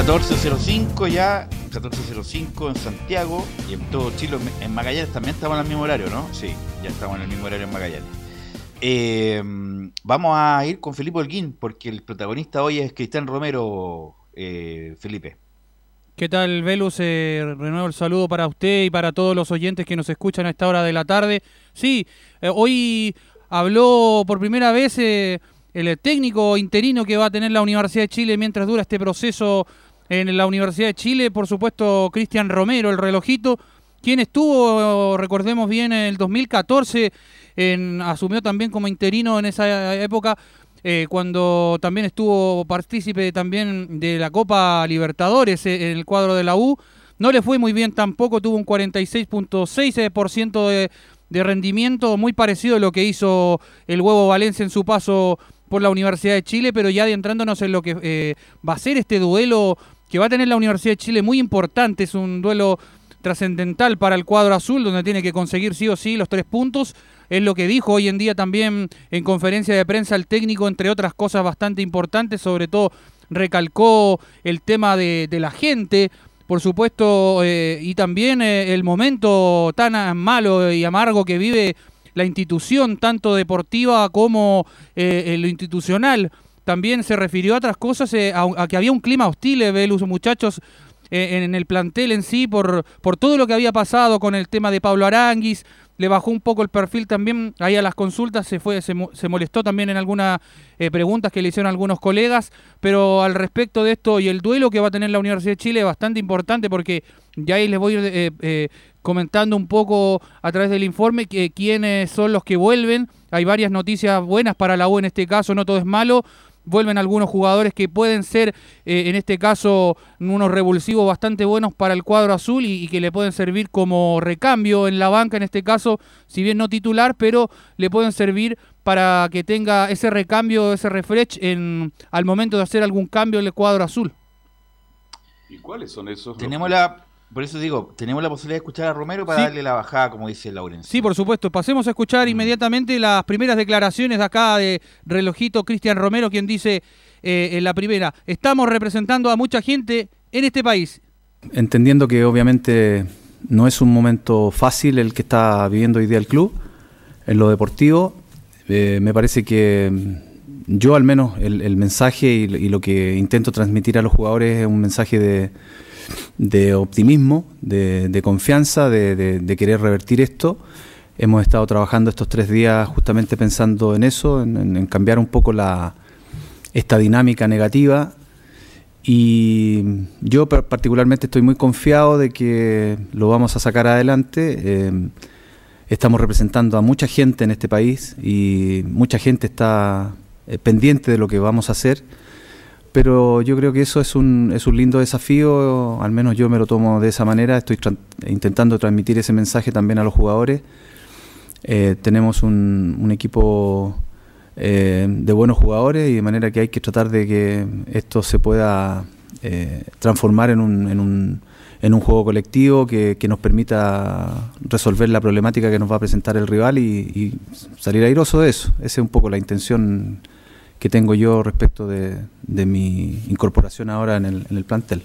14.05 ya, 14.05 en Santiago y en todo Chile, en Magallanes también estamos en el mismo horario, ¿no? Sí, ya estamos en el mismo horario en Magallanes. Eh, vamos a ir con Felipe Holguín, porque el protagonista hoy es Cristian Romero, eh, Felipe. ¿Qué tal, Velus? Eh, renuevo el saludo para usted y para todos los oyentes que nos escuchan a esta hora de la tarde. Sí, eh, hoy habló por primera vez eh, el técnico interino que va a tener la Universidad de Chile mientras dura este proceso en la Universidad de Chile. Por supuesto, Cristian Romero, el relojito, quien estuvo, recordemos bien, en el 2014, en, asumió también como interino en esa época. Eh, cuando también estuvo partícipe también de la Copa Libertadores eh, en el cuadro de la U. No le fue muy bien tampoco, tuvo un 46.6% de, de rendimiento muy parecido a lo que hizo el huevo Valencia en su paso por la Universidad de Chile, pero ya adentrándonos en lo que eh, va a ser este duelo que va a tener la Universidad de Chile muy importante, es un duelo trascendental para el cuadro azul, donde tiene que conseguir sí o sí los tres puntos. Es lo que dijo hoy en día también en conferencia de prensa el técnico, entre otras cosas bastante importantes, sobre todo recalcó el tema de, la gente, por supuesto, eh, y también eh, el momento tan malo y amargo que vive la institución, tanto deportiva como eh, lo institucional. También se refirió a otras cosas, a, a, que había un clima hostil, Velus, muchachos, en el plantel en sí, por, por todo lo que había pasado con el tema de Pablo Aranguis, le bajó un poco el perfil también ahí a las consultas, se fue, se, se molestó también en algunas eh, preguntas que le hicieron algunos colegas, pero al respecto de esto y el duelo que va a tener la Universidad de Chile es bastante importante porque ya ahí les voy a ir eh, eh, comentando un poco a través del informe que, quiénes son los que vuelven. Hay varias noticias buenas para la U en este caso, no todo es malo vuelven algunos jugadores que pueden ser, eh, en este caso, unos revulsivos bastante buenos para el cuadro azul y, y, que le pueden servir como recambio en la banca, en este caso, si bien no titular, pero le pueden servir para que tenga ese recambio, ese refresh en, al momento de hacer algún cambio en el cuadro azul. ¿Y cuáles son esos? Tenemos la por eso digo, tenemos la posibilidad de escuchar a Romero para Sí. darle la bajada, como dice Laurencio. Sí, por supuesto. Pasemos a escuchar inmediatamente las primeras declaraciones de acá de relojito Cristian Romero, quien dice eh, en la primera, estamos representando a mucha gente en este país. entendiendo que obviamente no es un momento fácil el que está viviendo hoy día el club en lo deportivo. Eh, me parece que mm, yo al menos el, el mensaje y, y lo que intento transmitir a los jugadores es un mensaje de, de optimismo, de, de confianza, de, querer revertir esto. Hemos estado trabajando estos tres días justamente pensando en eso, en, cambiar un poco la, esta dinámica negativa y yo particularmente estoy muy confiado de que lo vamos a sacar adelante. Eh, estamos representando a mucha gente en este país y mucha gente está eh, pendiente de lo que vamos a hacer. Pero yo creo que eso es un, es un lindo desafío, al menos yo me lo tomo de esa manera, estoy tran- intentando transmitir ese mensaje también a los jugadores. Eh, tenemos un, un equipo eh, de buenos jugadores y de manera que hay que tratar de que esto se pueda eh, transformar en un, en, un, en un juego colectivo que, que nos permita resolver la problemática que nos va a presentar el rival y, y salir airoso de eso. Esa es un poco la intención que tengo yo respecto de, mi incorporación ahora en el, plantel.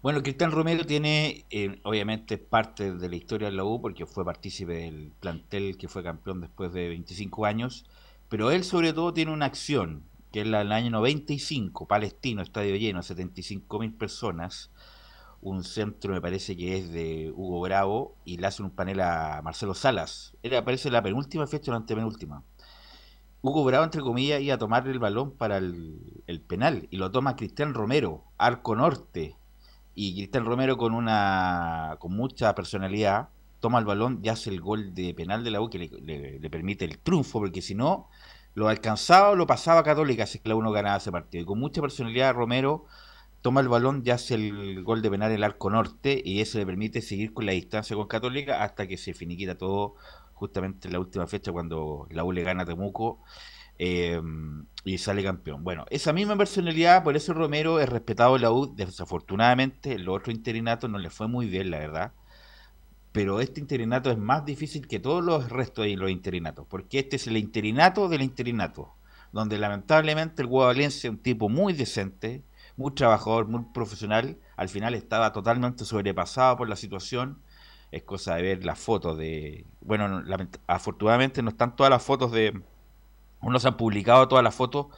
Bueno, Cristian Romero tiene, eh, obviamente, parte de la historia de la U porque fue partícipe del plantel que fue campeón después de 25 años, pero él sobre todo tiene una acción, que es la del año 95, Palestino, estadio lleno, 75 mil personas, un centro me parece que es de Hugo Bravo y le hace un panel a Marcelo Salas. Era, parece la penúltima o la antepenúltima. Hugo Bravo, entre comillas, iba a tomar el balón para el, penal y lo toma Cristian Romero, arco norte. Y Cristian Romero con una con mucha personalidad toma el balón y hace el gol de penal de la U que le, permite el triunfo, porque si no, lo alcanzaba o lo pasaba Católica si es que la U no ganaba ese partido. Y con mucha personalidad Romero toma el balón y hace el gol de penal en el arco norte y eso le permite seguir con la distancia con Católica hasta que se finiquita todo justamente en la última fecha cuando la U le gana a Temuco eh, y sale campeón. Bueno, esa misma personalidad, por eso Romero es respetado en la U, desafortunadamente en los otros interinatos no le fue muy bien, la verdad. Pero este interinato es más difícil que todos los restos de los interinatos, porque este es el interinato del interinato, donde lamentablemente el Hugo Valencia, un tipo muy decente, muy trabajador, muy profesional, al final estaba totalmente sobrepasado por la situación. Es cosa de ver las fotos de... Bueno, afortunadamente no están todas las fotos de... No se han publicado todas las fotos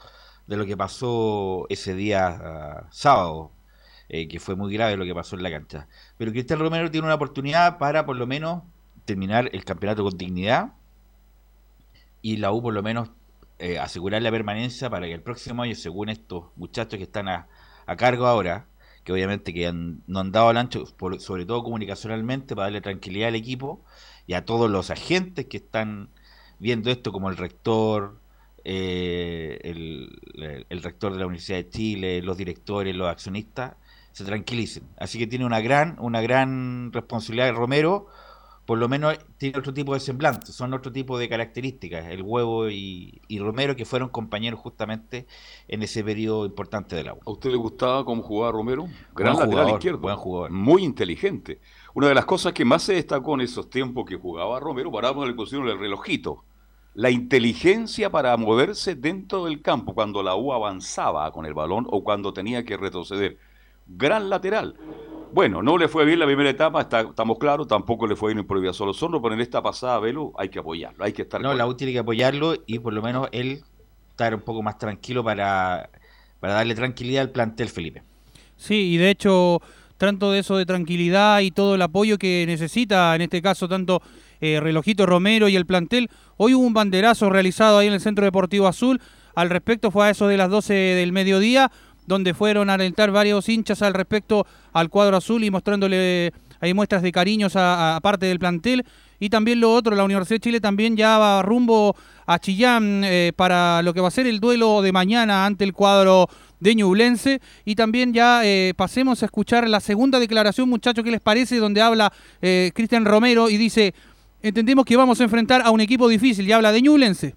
de lo que pasó ese día ah, sábado, eh, que fue muy grave lo que pasó en la cancha. Pero Cristian Romero tiene una oportunidad para por lo menos terminar el campeonato con dignidad y la U por lo menos eh, asegurar la permanencia para que el próximo año, según estos muchachos que están a cargo ahora, que obviamente que han- no han dado al ancho, por- sobre todo comunicacionalmente, para darle tranquilidad al equipo y a todos los agentes que están viendo esto, como el rector, eh, el, el- el rector de la Universidad de Chile, los directores, los accionistas, se tranquilicen. Así que tiene una gran, una gran responsabilidad Romero, por lo menos tiene otro tipo de semblante, son otro tipo de características, el huevo y, y Romero que fueron compañeros justamente en ese periodo importante del agua. ¿A usted le gustaba cómo jugaba Romero? Gran Buen lateral izquierdo. buen jugador. Muy inteligente. Una de las cosas que más se destacó en esos tiempos que jugaba Romero, paramos le pusieron el relojito. La inteligencia para moverse dentro del campo cuando la U avanzaba con el balón o cuando tenía que retroceder. Gran lateral. Bueno, no le fue bien la primera etapa, está- estamos claros, tampoco le fue bien en Prohibida Solo Sorno, pero en esta pasada, Velo, hay que apoyarlo, hay que estar No, con la. U tiene que apoyarlo y por lo menos él estar un poco más tranquilo para, para darle tranquilidad al plantel, Felipe. Sí, y de hecho, tanto de eso de tranquilidad y todo el apoyo que necesita, en este caso, tanto eh, Relojito Romero y el plantel. Hoy hubo un banderazo realizado ahí en el Centro Deportivo Azul. Al respecto fue a eso de las 12 del mediodía, donde fueron a alentar varios hinchas al respecto al cuadro azul y mostrándole ahí muestras de cariños a, a parte del plantel. Y también lo otro, la Universidad de Chile también ya va rumbo a Chillán eh, para lo que va a ser el duelo de mañana ante el cuadro de Ñublense. Y también ya eh, pasemos a escuchar la segunda declaración, muchachos, ¿qué les parece? Donde habla eh, Cristian Romero y dice, entendemos que vamos a enfrentar a un equipo difícil y habla de Ñublense.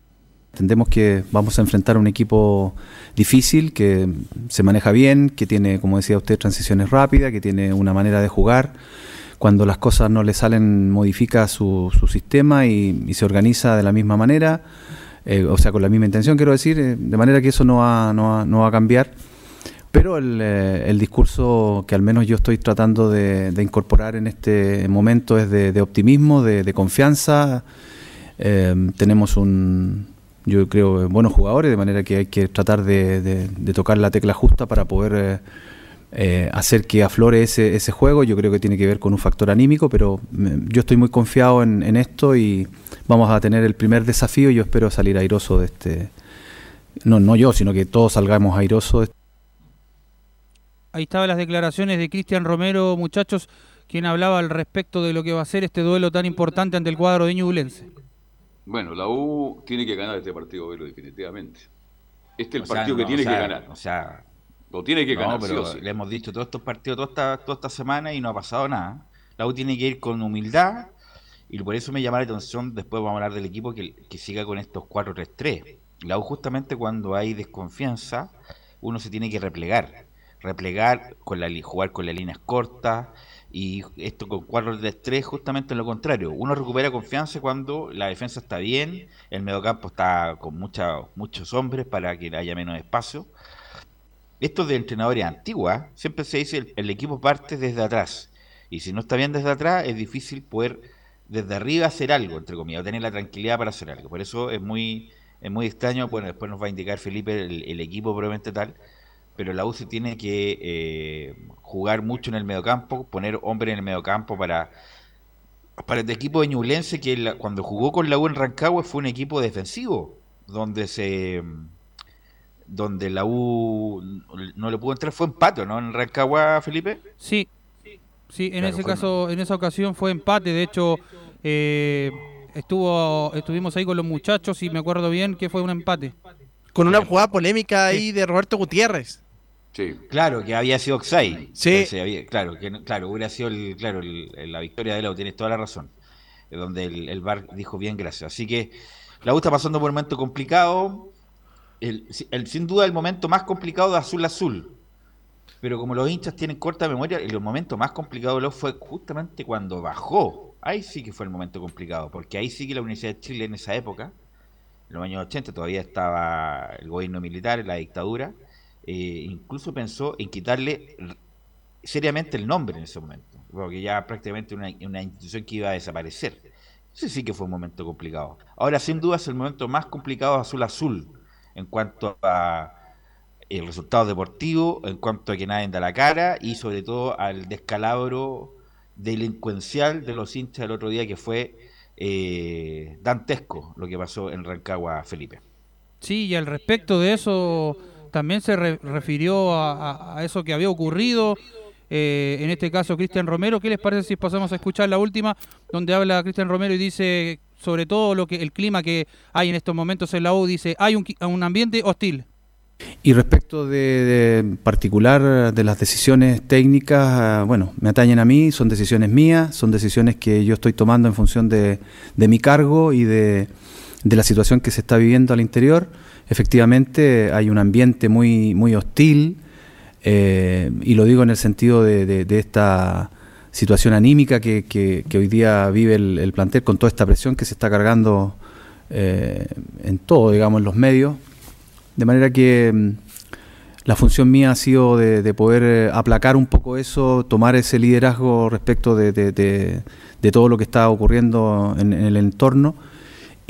Entendemos que vamos a enfrentar un equipo difícil, que se maneja bien, que tiene, como decía usted, transiciones rápidas, que tiene una manera de jugar. Cuando las cosas no le salen, modifica su, su sistema y, y se organiza de la misma manera, eh, o sea, con la misma intención, quiero decir, eh, de manera que eso no va, no va, no va a cambiar. Pero el, eh, el discurso que al menos yo estoy tratando de, de incorporar en este momento es de, de optimismo, de, de confianza. Eh, tenemos un, yo creo, buenos jugadores, de manera que hay que tratar de, de- de tocar la tecla justa para poder eh, eh, hacer que aflore ese, ese juego. Yo creo que tiene que ver con un factor anímico, pero mm, yo estoy muy confiado en, en esto y vamos a tener el primer desafío yo espero salir airoso de este... No, no yo, sino que todos salgamos airosos este Ahí estaban las declaraciones de Cristian Romero, muchachos, quien hablaba al respecto de lo que va a ser este duelo tan importante ante el cuadro de Ñublense. Bueno, la U tiene que ganar este partido, Velo, definitivamente. Este es el O sea, partido no, que tiene o sea, que ganar. O sea, Lo tiene que no, ganar, pero sí. le hemos dicho todos estos partidos toda esta, toda esta semana y no ha pasado nada. La U tiene que ir con humildad y por eso me llama la atención, después vamos a hablar del equipo, que, que siga con estos 4-3-3. La U justamente cuando hay desconfianza, uno se tiene que replegar. Replegar, con la, jugar con las líneas cortas y esto con 4-3-3 justamente lo contrario. Uno recupera confianza cuando la defensa está bien, el mediocampo está con mucha, muchos hombres para que haya menos espacio esto de entrenadores antiguos, ¿ah? siempre se dice el, el equipo parte desde atrás. Y si no está bien desde atrás, es difícil poder desde arriba hacer algo, entre comillas, o tener la tranquilidad para hacer algo. Por eso es muy, es muy extraño, bueno, después nos va a indicar Felipe el, el equipo probablemente tal, pero la UCI tiene que eh, jugar mucho en el mediocampo, poner hombre en el mediocampo para, para el equipo de Ñublense, que la- cuando jugó con la U en Rancagua fue un equipo defensivo, donde se donde la U no le pudo entrar, fue empate, ¿no? En Rancagua, Felipe. Sí, sí, en Claro, ese fue- caso, en esa ocasión fue empate. De hecho, eh, estuvo, estuvimos ahí con los muchachos y me acuerdo bien que fue un empate. Con una jugada polémica ahí de Roberto Gutiérrez. Sí. Claro, que había sido Oxai. Sí. claro, que claro, hubiera sido el, claro, el- la victoria de la U, tienes toda la razón. Eh, Donde el, el VAR dijo bien, gracias. Así que la U está pasando por un momento complicado. El, el- sin duda el momento más complicado de azul a azul. Pero como los hinchas tienen corta memoria, el momento más complicado de fue justamente cuando bajó. Ahí sí que fue el momento complicado, porque ahí sí que la Universidad de Chile en esa época, en los años 80, todavía estaba el gobierno militar, la dictadura, eh, incluso pensó en quitarle seriamente el nombre en ese momento, porque ya prácticamente una, una institución que iba a desaparecer. Ese sí que fue un momento complicado. Ahora, sin duda, es el momento más complicado azul azul en cuanto a el resultado deportivo, en cuanto a que nadie da la cara y sobre todo al descalabro delincuencial de los hinchas el otro día que fue eh, dantesco lo que pasó en Rancagua, Felipe. Sí, y al respecto de eso también se re- refirió a, a- a eso que había ocurrido. eh, en este caso, Cristian Romero. ¿Qué les parece si pasamos a escuchar la última, donde habla Cristian Romero y dice sobre todo lo que el clima que hay en estos momentos en la U? Dice, hay un, un ambiente hostil. Y respecto de, de particular de las decisiones técnicas, ah, bueno, me atañen a mí, son decisiones mías, son decisiones que yo estoy tomando en función de, de mi cargo y de, de la situación que se está viviendo al interior. Efectivamente, hay un ambiente muy, muy hostil, eh, y lo digo en el sentido de, esta situación anímica que, que- hoy día vive el, el plantel con toda esta presión que se está cargando eh, en todo, digamos, en los medios. De manera que mm, la función mía ha sido de, de poder eh, aplacar un poco eso, tomar ese liderazgo respecto de, todo lo que está ocurriendo en, en el entorno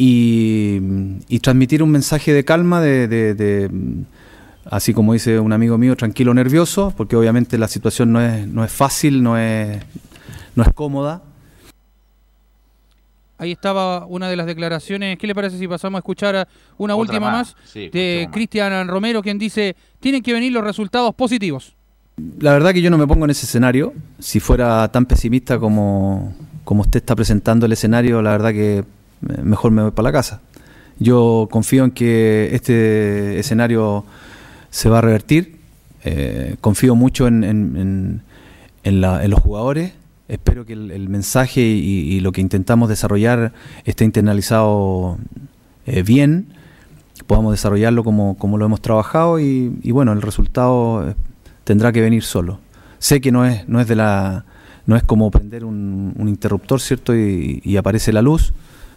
y, y transmitir un mensaje de calma, de, de- de, así como dice un amigo mío, tranquilo, nervioso, porque obviamente la situación no es, no es fácil, no es, no es cómoda. Ahí estaba una de las declaraciones. ¿Qué le parece si pasamos a escuchar una Otra última más. más, Sí, de. Cristian Romero, quien dice, tienen que venir los resultados positivos? La verdad que yo no me pongo en ese escenario. Si fuera tan pesimista como, como usted está presentando el escenario, la verdad que mejor me voy para la casa. Yo confío en que este escenario se va a revertir. Eh, confío mucho en, en- los jugadores. Espero que el, mensaje y, lo que intentamos desarrollar esté internalizado eh, bien, podamos desarrollarlo como, como lo hemos trabajado y, bueno, el resultado eh, tendrá que venir solo. Sé que no es, no es de la no es como prender un, interruptor, ¿cierto? Y aparece la luz.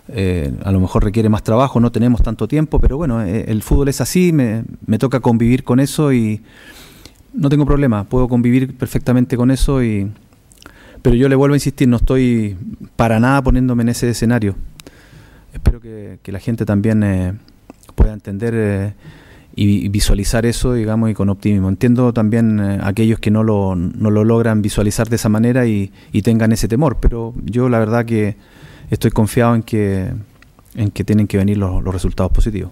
Eh, a lo mejor requiere más trabajo, no tenemos tanto tiempo, pero bueno, eh, el fútbol es así, me, me toca convivir con eso y no tengo problema, puedo convivir perfectamente con eso y pero yo le vuelvo a insistir, no estoy para nada poniéndome en ese escenario. Espero que, la gente también eh, pueda entender eh, y, visualizar eso, digamos, y con optimismo. Entiendo también eh, aquellos que no lo, no lo logran visualizar de esa manera y tengan ese temor, pero yo la verdad que estoy confiado en que, en que tienen que venir los, resultados positivos.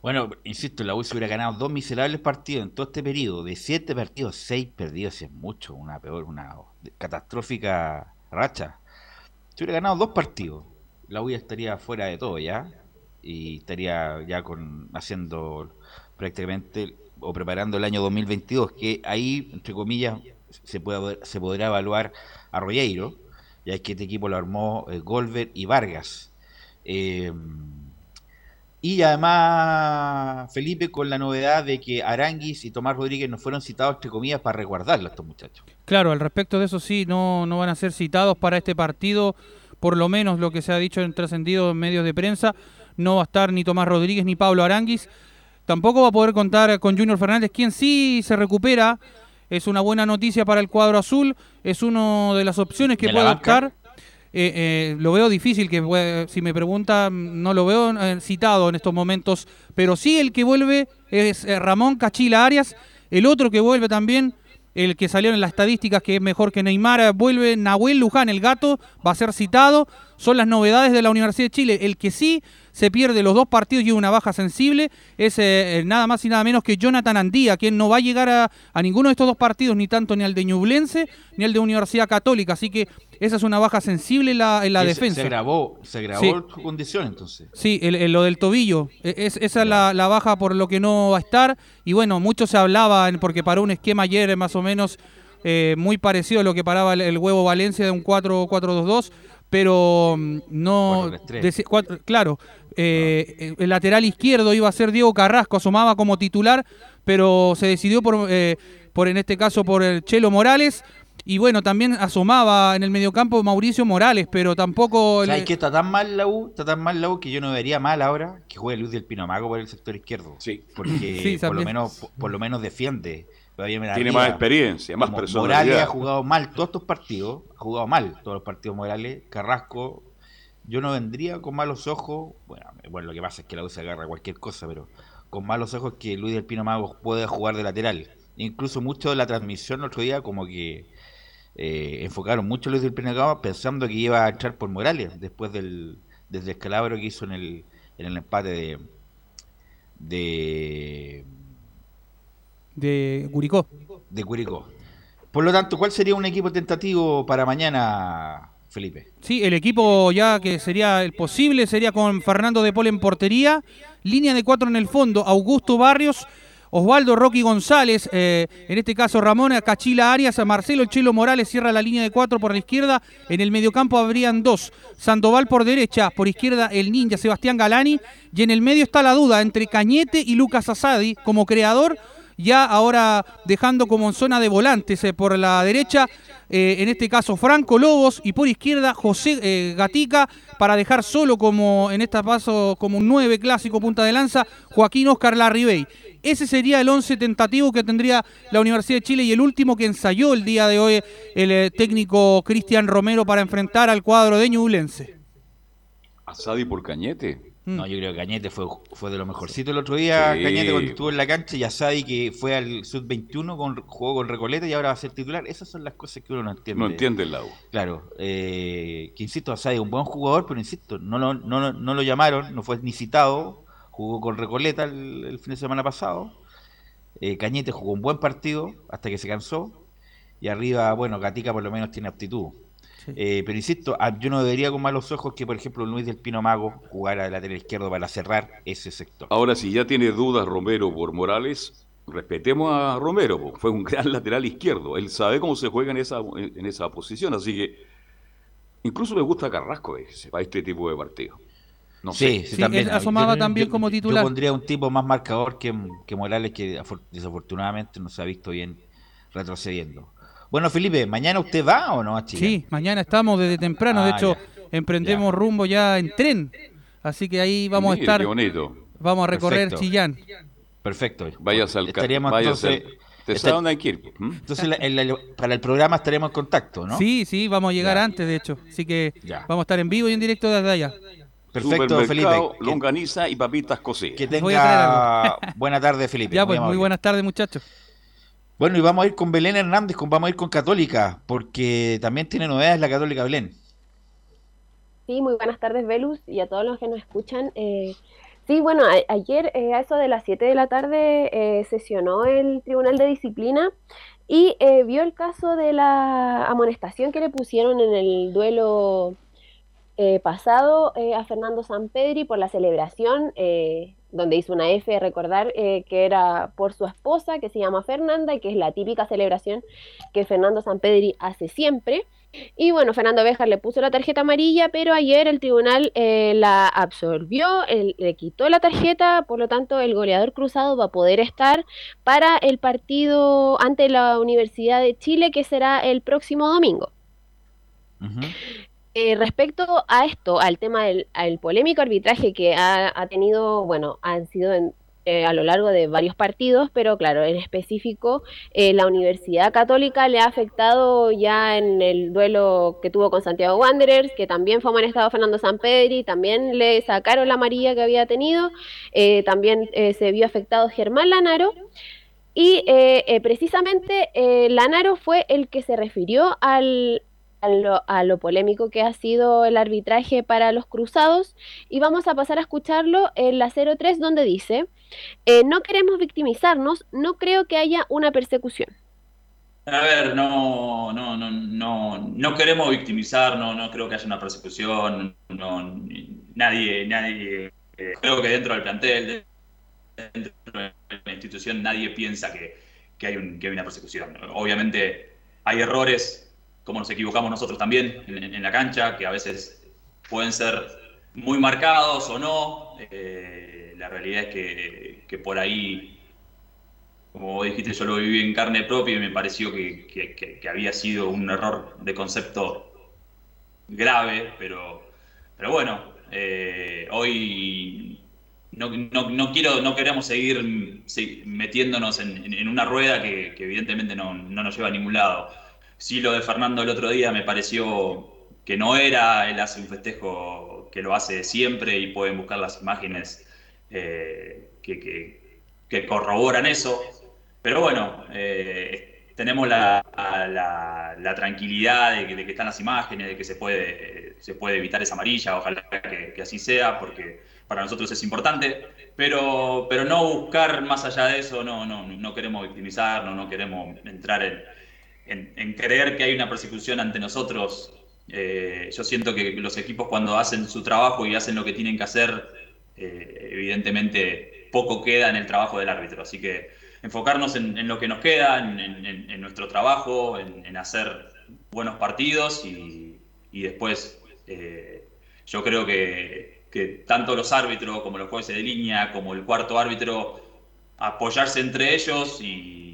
Bueno, insisto, la U se hubiera ganado dos miserables partidos en todo este periodo. De siete partidos, seis perdidos es mucho. Una peor, una catastrófica racha. Si hubiera ganado dos partidos, la U ya estaría fuera de todo ya. Y estaría ya con haciendo prácticamente o preparando el año 2022, que ahí, entre comillas, se, puede, se podrá evaluar a Rogueiro, ya que este equipo lo armó eh, Golver y Vargas. Eh, y además, Felipe, con la novedad de que Aranguis y Tomás Rodríguez no fueron citados, entre comillas, para resguardarlo a estos muchachos. Claro, al respecto de eso sí, no, no van a ser citados para este partido, por lo menos lo que se ha dicho en trascendido en medios de prensa, no va a estar ni Tomás Rodríguez ni Pablo Aranguis, tampoco va a poder contar con Junior Fernández, quien sí se recupera, es una buena noticia para el cuadro azul, es una de las opciones que ¿Y en la puede optar. Eh, eh, lo veo difícil, que si me preguntan, no lo veo eh, citado en estos momentos, pero sí el que vuelve es Ramón Cachila Arias, el otro que vuelve también, el que salió en las estadísticas que es mejor que Neymar, vuelve Nahuel Luján, el gato, va a ser citado, son las novedades de la Universidad de Chile, el que sí se pierde los dos partidos y una baja sensible es eh, eh, nada más y nada menos que Jonathan Andía, quien no va a llegar a, a ninguno de estos dos partidos, ni tanto ni al de Ñublense ni al de Universidad Católica, así que esa es una baja sensible en la, en defensa. Se agravó, se agravó Sí. su condición entonces. Sí, el- el- lo del tobillo. E- Es, esa es la, la baja por lo que no va a estar. Y bueno, mucho se hablaba, porque paró un esquema ayer más o menos eh, muy parecido a lo que paraba el, el huevo Valencia de un 4-4-2-2, pero mm, no... 4-3-3. deci- cuatro- claro, eh, el lateral izquierdo iba a ser Diego Carrasco, asomaba como titular, pero se decidió por, eh, por en este caso, por el Chelo Morales. Y bueno, también asomaba en el mediocampo Mauricio Morales, pero tampoco... ¿Sabes le- que está tan mal la U? Está tan mal la U que yo no vería mal ahora que juegue Luis del Pino Mago por el sector izquierdo. Sí. Porque Sí, por, lo menos, por, por lo menos defiende. Todavía me Tiene más experiencia, más personalidad. Morales ha jugado mal todos estos partidos. Ha jugado mal todos los partidos Morales. Carrasco, yo no vendría con malos ojos. Bueno, bueno lo que pasa es que la U se agarra a cualquier cosa, pero con malos ojos que Luis del Pino Mago puede jugar de lateral. Incluso mucho de la transmisión el otro día como que eh, enfocaron mucho a Luis del Pino Mago pensando que iba a entrar por Morales después del, del descalabro que hizo en el, en el empate de, de, de Curicó. de Curicó. Por lo tanto, ¿cuál sería un equipo tentativo para mañana, Felipe. Sí, el equipo ya que sería el posible sería con Fernando de Paul en portería, línea de cuatro en el fondo, Augusto Barrios, Osvaldo Rocky González, eh, en este caso Ramón Cachila Arias, Marcelo Chelo Morales cierra la línea de cuatro por la izquierda, en el mediocampo habrían dos, Sandoval por derecha, por izquierda el ninja Sebastián Galani, y en el medio está la duda entre Cañete y Lucas Asadi como creador, ya ahora dejando como en zona de volantes eh, por la derecha, eh, en este caso Franco Lobos y por izquierda José eh, Gatica para dejar solo como en este paso como un 9 clásico punta de lanza Joaquín Oscar Larribey. Ese sería el 11 tentativo que tendría la Universidad de Chile y el último que ensayó el día de hoy el técnico Cristian Romero para enfrentar al cuadro de Ñublense. Asadi por Cañete. No, yo creo que Cañete fue, fue de lo mejorcito el otro día. Sí. Cañete cuando estuvo en la cancha y Asadi que fue al Sub-21, con, jugó con Recoleta y ahora va a ser titular. Esas son las cosas que uno no entiende. No entiende el lado. Claro. Eh, que insisto, Asadi es un buen jugador, pero insisto, no lo, no, lo- no lo llamaron, no fue ni citado. Jugó con Recoleta el, el fin de semana pasado. Eh, Cañete jugó un buen partido hasta que se cansó. Y arriba, bueno, Gatica por lo menos tiene aptitud. Eh, pero insisto, ah, yo no vería con malos ojos que, por ejemplo, Luis del Pino Mago jugara de lateral izquierdo para cerrar ese sector. Ahora, si ya tiene dudas Romero por Morales, respetemos a Romero, fue un gran lateral izquierdo. Él sabe cómo se juega en esa, en esa posición, así que incluso me gusta Carrasco ese, para este tipo de partido. No sí, sé. sí, también. asomaba Yo- también yo- como Yo titular. pondría un tipo más marcador que, que Morales, que afor- desafortunadamente no se ha visto bien retrocediendo. Bueno, Felipe, ¿mañana usted va o no a Chile? Sí, mañana estamos desde temprano, de Ah, hecho ya. emprendemos rumbo ya en tren, así que ahí vamos Mire, a estar, qué bonito. vamos a recorrer Perfecto. Chillán. Perfecto. Vayas al Estaríamos vayas al- entonces. ¿Te esta- sabe dónde hay que ir? ¿Mm? Entonces, la- en la- para el programa estaremos en contacto, ¿no? Sí, sí, vamos a llegar antes, de hecho, así que Ya. vamos a estar en vivo y en directo desde allá. Perfecto, Felipe. Longaniza y papitas cocidas. Que tenga buena tarde, Felipe. Ya, pues, muy buenas tardes, muchachos. Bueno, y vamos a ir con Belén Hernández, con, vamos a ir con Católica, porque también tiene novedades la Católica Belén. Sí, muy buenas tardes, Velus, y a todos los que nos escuchan. Eh, sí, bueno, a- ayer eh, a eso de las 7 de la tarde eh, sesionó el Tribunal de Disciplina y eh, vio el caso de la amonestación que le pusieron en el duelo eh, pasado eh, a Fernando Sampedri por la celebración, donde hizo una F, recordar eh, que era por su esposa, que se llama Fernanda, y que es la típica celebración que Fernando Sampedri hace siempre. Y bueno, Fernando Béjar le puso la tarjeta amarilla, pero ayer el tribunal eh, la absorbió, el- le quitó la tarjeta, por lo tanto el goleador cruzado va a poder estar para el partido ante la Universidad de Chile, que será el próximo domingo. Eh, respecto a esto, al tema del al polémico arbitraje que ha, tenido, bueno, han sido en- eh, a lo largo de varios partidos, pero claro, en específico, eh, la Universidad Católica le ha afectado ya en el duelo que tuvo con Santiago Wanderers, que también fue amonestado Fernando Sampedri, también le sacaron la amarilla que había tenido, eh, también eh, se vio afectado Germán Lanaro. Y precisamente Lanaro fue el que se refirió al, a, lo, polémico que ha sido el arbitraje para los cruzados y vamos a pasar a escucharlo en la 03 donde dice, eh, no queremos victimizarnos, no creo que haya una persecución. A ver, no, no, no, no, no queremos victimizar, no, no creo que haya una persecución, no, nadie, nadie, eh, creo que dentro del plantel, dentro de la institución, nadie piensa que, que hay, un- que hay una persecución. Obviamente hay errores, como nos equivocamos nosotros también en, la cancha, que a veces pueden ser muy marcados o no. Eh, la realidad es que, por ahí como vos dijiste, yo lo viví en carne propia y me pareció que, había sido un error de concepto grave, pero, bueno, eh, hoy no, queremos seguir se- metiéndonos en, una rueda que, evidentemente no nos lleva a ningún lado. Sí, lo de Fernando el otro día me pareció que no era, él hace un festejo que lo hace siempre y pueden buscar las imágenes eh, que, que- corroboran eso. Pero bueno, eh, tenemos la, la- tranquilidad de que, están las imágenes, de que se puede, se puede evitar esa amarilla, ojalá que, que así sea, porque para nosotros es importante, pero, pero no buscar más allá de eso, no, no, no queremos victimizarnos, no queremos entrar en, en- en creer que hay una persecución ante nosotros Eh, yo siento que los equipos cuando hacen su trabajo y hacen lo que tienen que hacer, eh, evidentemente poco queda en el trabajo del árbitro. Así que enfocarnos en, lo que nos queda, en, nuestro trabajo, en, hacer buenos partidos y, después eh, yo creo que, que tanto los árbitros como los jueces de línea, como el cuarto árbitro, apoyarse entre ellos y,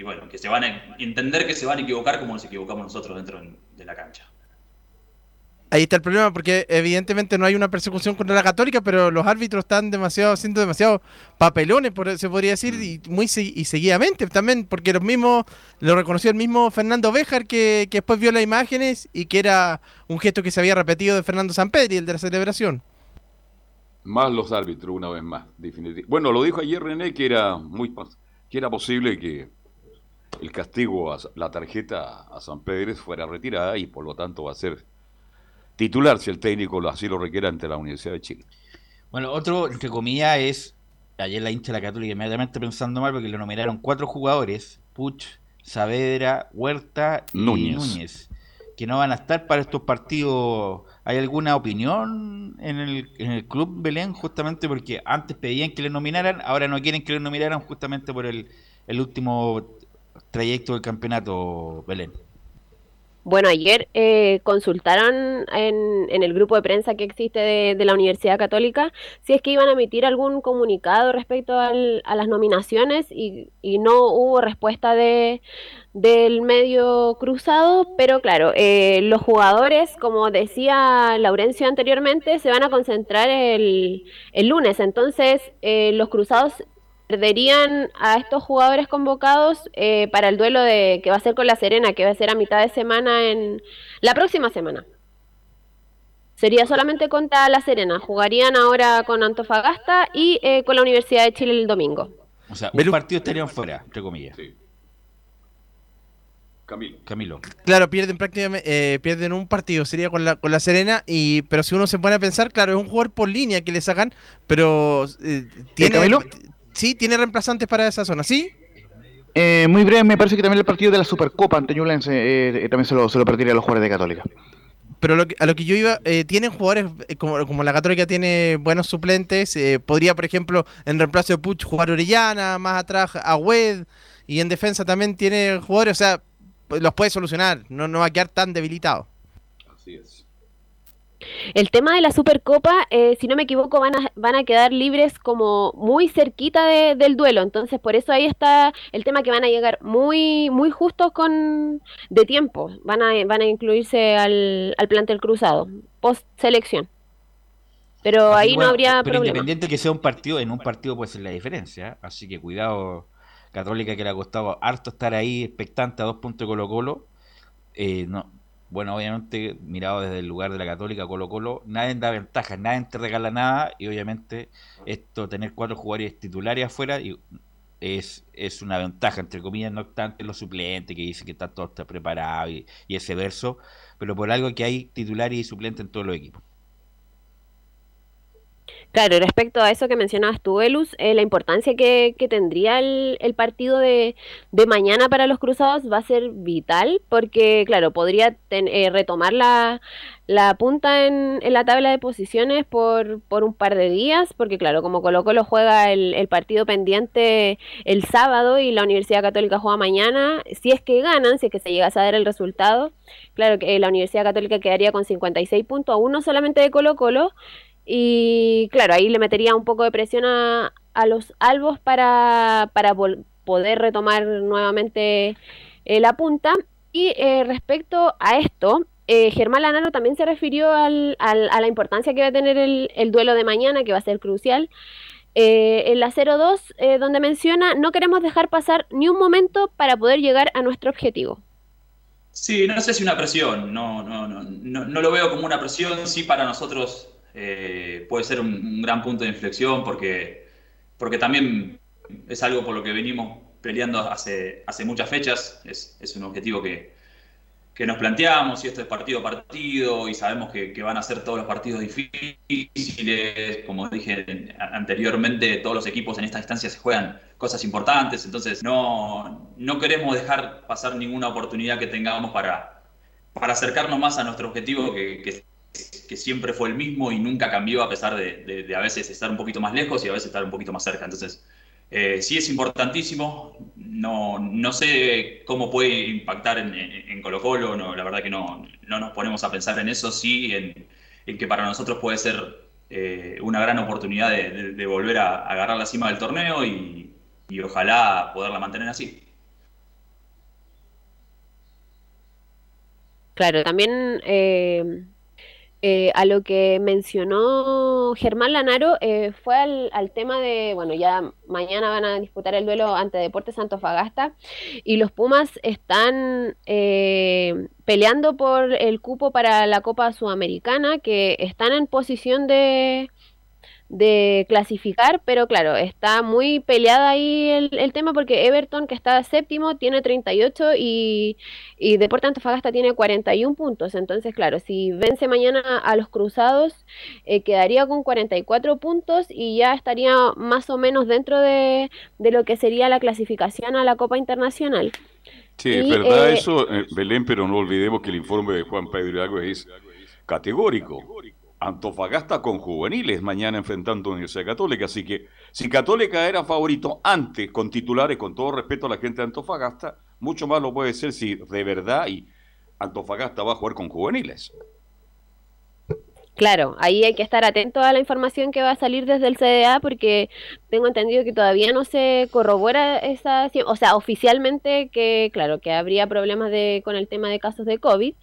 bueno, que se van a entender que se van a equivocar como nos equivocamos nosotros dentro de la cancha. Ahí está el problema, porque evidentemente no hay una persecución contra la católica, pero los árbitros están demasiado, haciendo demasiado papelones, por, se podría decir, y muy y seguidamente también, porque los mismos, lo reconoció el mismo Fernando Béjar, que, que después vio las imágenes y que era un gesto que se había repetido de Fernando Sampedri, el de la celebración. Más los árbitros, una vez más, definitivamente. Bueno, lo dijo ayer René que era muy que era posible que el castigo a la tarjeta a San Pedro fuera retirada y por lo tanto va a ser titular si el técnico así lo requiere ante la Universidad de Chile. Bueno, otro, entre comillas, es ayer la hincha de la Católica inmediatamente pensando mal porque le nominaron cuatro jugadores, Puch, Saavedra, Huerta y Núñez. que no van a estar para estos partidos. ¿Hay alguna opinión en el, en el club Belén justamente porque antes pedían que le nominaran, ahora no quieren que le nominaran justamente por el, el último trayecto del campeonato Belén? Bueno, ayer eh, consultaron en, en, el grupo de prensa que existe de, la Universidad Católica si es que iban a emitir algún comunicado respecto a las nominaciones y, no hubo respuesta de, del medio cruzado, pero claro, eh, los jugadores, como decía Laurencio anteriormente, se van a concentrar el, el lunes, entonces eh, los cruzados perderían a estos jugadores convocados eh, para el duelo de que va a ser con la Serena, que va a ser a mitad de semana en la próxima semana. Sería solamente contra la Serena. Jugarían ahora con Antofagasta y eh, con la Universidad de Chile el domingo. O sea, un partido estarían fuera, entre comillas. Camilo. Camilo. Claro, pierden prácticamente, eh, pierden un partido, sería con la, con la Serena, y pero si uno se pone a pensar, claro, es un jugador por línea que le sacan, pero tiene, Sí, tiene reemplazantes para esa zona, ¿sí? Eh, muy breve, me parece que también el partido de la Supercopa ante Ñublense eh, también se lo, se lo perdería a los jugadores de Católica. Pero a lo que yo iba, eh, tienen jugadores, como, como, la Católica tiene buenos suplentes, podría, por ejemplo, en reemplazo de Puch jugar Orellana, más atrás a Wed, y en defensa también tiene jugadores, o sea, los puede solucionar, no, no va a quedar tan debilitado. Así es. El tema de la Supercopa, eh, si no me equivoco, van a, van a quedar libres como muy cerquita del duelo. Entonces, por eso ahí está el tema que van a llegar muy, muy justos con de tiempo. Van a, van a incluirse al, al plantel cruzado, post selección. Pero ahí no habría pero problema. Independiente que sea un partido, en un partido puede ser la diferencia. Así que cuidado, Católica, que le ha costado harto estar ahí expectante a dos puntos de Colo Colo. Eh, no, bueno, obviamente, mirado desde el lugar de la Católica, Colo Colo, nadie da ventaja, nadie te regala nada, y obviamente esto, tener cuatro jugadores titulares afuera, es, es una ventaja, entre comillas, no obstante los suplentes que dicen que está todo está preparado y, y ese verso, pero por algo que hay titulares y suplentes en todos los equipos. Claro, respecto a eso que mencionabas tú, Elus, eh, la importancia que, tendría el, partido de, mañana para los cruzados va a ser vital porque, claro, podría eh, retomar la, punta en, la tabla de posiciones por, por un par de días, porque, claro, como Colo Colo juega el, el partido pendiente el sábado y la Universidad Católica juega mañana, si es que ganan, si es que se llegase a dar el resultado, claro que la Universidad Católica quedaría con 56 puntos a uno solamente de Colo Colo y claro, ahí le metería un poco de presión a, a los albos para, para poder retomar nuevamente eh, la punta. Y eh, respecto a esto, eh, Germán Lanaro también se refirió al, al, a la importancia que va a tener el, el, duelo de mañana, que va a ser crucial. en la 0-2, donde menciona, no queremos dejar pasar ni un momento para poder llegar a nuestro objetivo. Sí, no sé si una presión, no, no, no, no, no lo veo como una presión, sí para nosotros eh, puede ser un, gran punto de inflexión porque, porque también es algo por lo que venimos peleando hace, hace muchas fechas, es, es un objetivo que, que, nos planteamos y esto es partido a partido y sabemos que, van a ser todos los partidos difíciles, como dije anteriormente, todos los equipos en esta instancia se juegan cosas importantes, entonces no, no queremos dejar pasar ninguna oportunidad que tengamos para, para acercarnos más a nuestro objetivo que, que, que siempre fue el mismo y nunca cambió a pesar de, a veces estar un poquito más lejos y a veces estar un poquito más cerca. Entonces, eh, sí es importantísimo, no, no sé cómo puede impactar en, Colo Colo, no, la verdad que no, no nos ponemos a pensar en eso, sí en, en que para nosotros puede ser eh, una gran oportunidad de, volver a, a agarrar la cima del torneo y, y ojalá poderla mantener así. Claro, también eh, eh, a lo que mencionó Germán Lanaro eh, fue al, tema de, bueno, ya mañana van a disputar el duelo ante Deportes Antofagasta y los Pumas están eh, peleando por el cupo para la Copa Sudamericana, que están en posición de, de clasificar, pero claro, está muy peleada ahí el, el, tema porque Everton, que está séptimo, tiene 38 y, y Deportes Antofagasta tiene 41 puntos. Entonces, claro, si vence mañana a los Cruzados, eh, quedaría con 44 puntos y ya estaría más o menos dentro de, de lo que sería la clasificación a la Copa Internacional. Sí, y, es verdad eh, eso, eh, Belén, pero no olvidemos que el informe de Juan Pedro Hidalgo es categórico. Antofagasta con juveniles mañana enfrentando a Universidad Católica. Así que si Católica era favorito antes con titulares, con todo respeto a la gente de Antofagasta, mucho más lo puede ser si de verdad y Antofagasta va a jugar con juveniles. Claro, ahí hay que estar atento a la información que va a salir desde el CDA porque tengo entendido que todavía no se corrobora esa, o sea, oficialmente que, claro, que habría problemas de, con el tema de casos de COVID.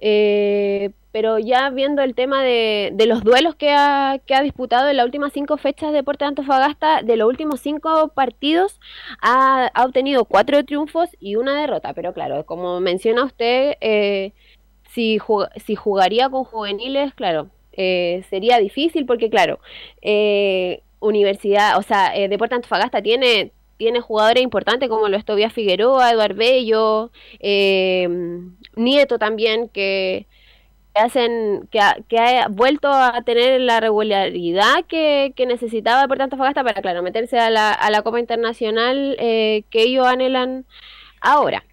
Eh, pero ya viendo el tema de, de los duelos que ha, que ha, disputado en las últimas cinco fechas de Deportes de Antofagasta, de los últimos cinco partidos ha, ha, obtenido cuatro triunfos y una derrota. Pero claro, como menciona usted, eh, si, jug si, jugaría con juveniles, claro, eh, sería difícil porque claro, eh, Universidad, o sea, Deportes de Antofagasta tiene tiene jugadores importantes como lo es Tobias Figueroa, Eduard Bello, Nieto también, que hacen que ha, que ha vuelto a tener la regularidad que, que necesitaba por tanto Fagasta para claro meterse a la, a la Copa Internacional eh, que ellos anhelan ahora.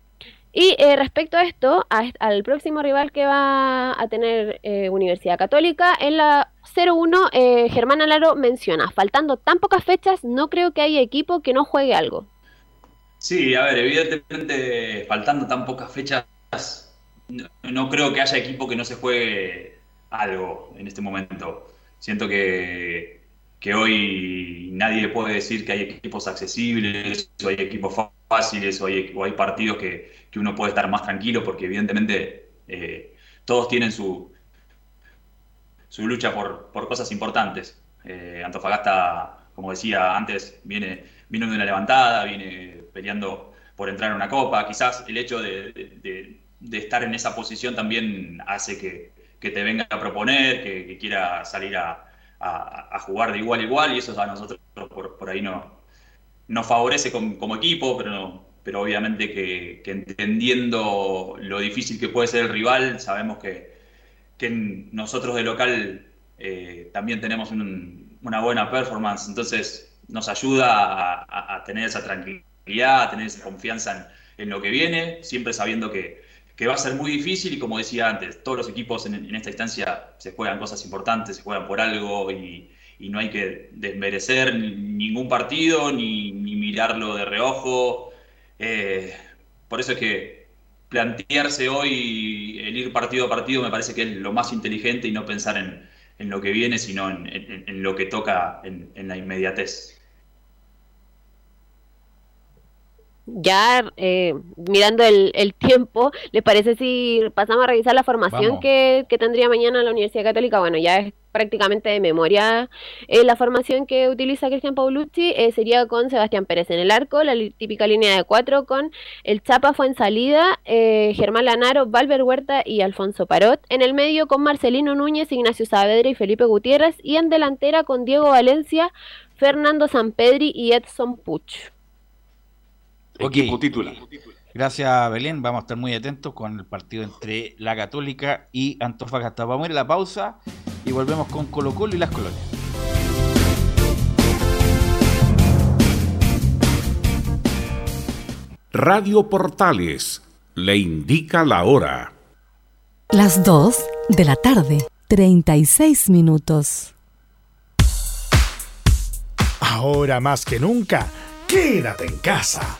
Y eh, respecto a esto a, al próximo rival que va a tener eh, Universidad Católica en la 0-1 eh, Germán Alaro menciona faltando tan pocas fechas no creo que haya equipo que no juegue algo Sí, a ver, evidentemente faltando tan pocas fechas no, no, creo que haya equipo que no se juegue algo en este momento. Siento que, que hoy nadie puede decir que hay equipos accesibles, o hay equipos fáciles, o hay, hay partidos que, que, uno puede estar más tranquilo, porque evidentemente eh, todos tienen su, su lucha por, por cosas importantes. Eh, Antofagasta, como decía antes, viene, de una levantada, viene peleando por entrar en una copa. Quizás el hecho de, de, estar en esa posición también hace que, que te venga a proponer, que, quiera salir a, a, jugar de igual a igual y eso a nosotros por, por ahí no, nos favorece como, equipo, pero, no, pero obviamente que, entendiendo lo difícil que puede ser el rival, sabemos que, que nosotros de local eh, también tenemos un, una buena performance, entonces nos ayuda a, tener esa tranquilidad, a tener esa confianza en, lo que viene, siempre sabiendo que, que va a ser muy difícil y como decía antes, todos los equipos en, en esta instancia se juegan cosas importantes, se juegan por algo y, y no hay que desmerecer ningún partido ni, ni mirarlo de reojo. Eh, por eso es que plantearse hoy el ir partido a partido me parece que es lo más inteligente y no pensar en, en lo que viene, sino en, en lo que toca en, la inmediatez. Ya eh, mirando el, el, tiempo, ¿les parece si pasamos a revisar la formación que, que, tendría mañana la Universidad Católica? Bueno, ya es prácticamente de memoria eh, la formación que utiliza Cristian Paulucci, eh, sería con Sebastián Pérez en el arco, la típica línea de cuatro con el Chapa fue en salida, eh, Germán Lanaro, Valver Huerta y Alfonso Parot, en el medio con Marcelino Núñez, Ignacio Saavedra y Felipe Gutiérrez, y en delantera con Diego Valencia, Fernando Sampedri y Edson Puch. Okay. Equipo titular. Gracias, Belén. Vamos a estar muy atentos con el partido entre la Católica y Antofagasta. Vamos a ir a la pausa y volvemos con Colo Colo y las colonias. Radio Portales le indica la hora. Las 2 de la tarde, 36 minutos. Ahora más que nunca, quédate en casa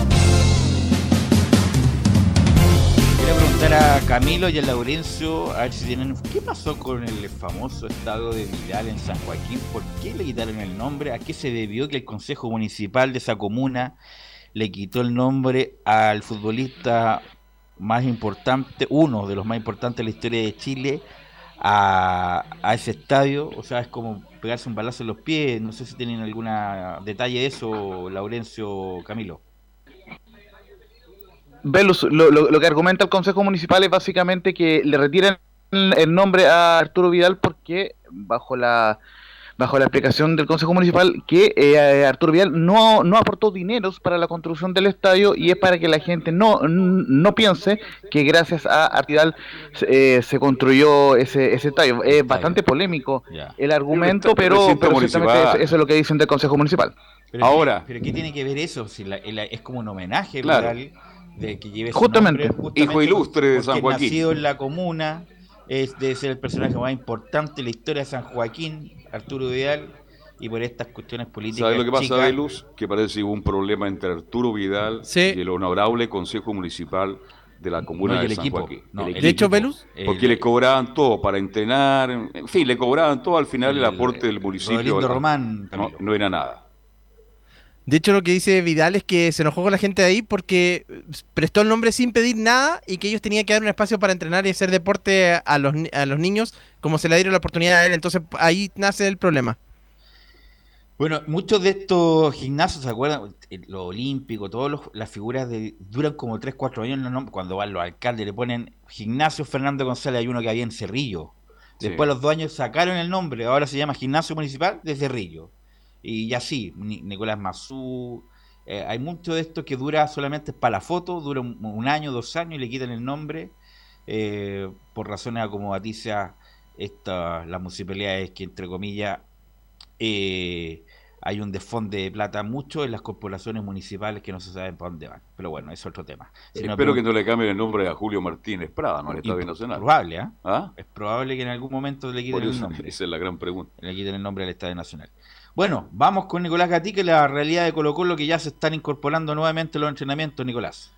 A Camilo y a Laurencio a ver si tienen. ¿Qué pasó con el famoso estado de Vidal en San Joaquín? ¿Por qué le quitaron el nombre? ¿A qué se debió que el Consejo Municipal de esa comuna le quitó el nombre al futbolista más importante, uno de los más importantes de la historia de Chile, a, a ese estadio? O sea, es como pegarse un balazo en los pies. No sé si tienen algún detalle de eso, Laurencio Camilo. Velus, lo, lo- lo que argumenta el Consejo Municipal es básicamente que le retiran el nombre a Arturo Vidal porque bajo la bajo la explicación del Consejo Municipal que eh, Arturo Vidal no, no aportó dineros para la construcción del estadio y es para que la gente no, no piense que gracias a Arturo Vidal eh, se construyó ese, ese estadio. Es bastante polémico el argumento, pero, pero eso, eso es lo que dicen del Consejo Municipal. Pero Ahora. ¿qué, ¿Pero qué tiene que ver eso? Si la- el- es como un homenaje Claro. Vidal, de que lleve su Justamente. nombre, Hijo ilustre de San Joaquín. nacido en la comuna, es de ser el personaje más importante de la historia de San Joaquín, Arturo Vidal, y por estas cuestiones políticas. ¿Sabes lo que pasa, chicas, Velus? Que parece que hubo un problema entre Arturo Vidal y el honorable Consejo Municipal de la Comuna No, de el San equipo. Joaquín. No, El el equipo. equipo. Velus, Porque el- le cobraban todo para entrenar, en fin, le cobraban todo. Al final el, aporte del municipio Román, no, no era nada. De hecho, lo que dice Vidal es que se enojó con la gente de ahí porque prestó el nombre sin pedir nada y que ellos tenían que dar un espacio para entrenar y hacer deporte a los, a los niños como se le dieron la oportunidad a él. Entonces ahí nace el problema. Bueno, muchos de estos gimnasios, ¿se acuerdan? Los olímpicos, todas las figuras de, duran como 3, 4 años. ¿no? Cuando van los alcaldes le ponen Gimnasio Fernando González, hay uno que había en Cerrillo. Sí. Después a los dos años sacaron el nombre, ahora se llama Gimnasio Municipal de Cerrillo. Y así, Ni- Nicolás Mazú. eh, hay mucho de esto que dura solamente para la foto, dura un, un año, dos años y le quitan el nombre eh, por razones acomodaticias esta, las municipalidades que, entre comillas, eh, hay un desfonde de plata mucho en las corporaciones municipales que no se saben para dónde van. Pero bueno, es otro tema. Si Espero que no le cambien el nombre a Julio Martínez Prada, no al Estadio Nacional. Probable, ¿eh? ¿Ah? Es probable que en algún momento le quiten el nombre. Esa es la gran pregunta. Le quiten el nombre al Estadio Nacional. Bueno, vamos con Nicolás Gatique, la realidad de Colo Colo que ya se están incorporando nuevamente los entrenamientos, Nicolás.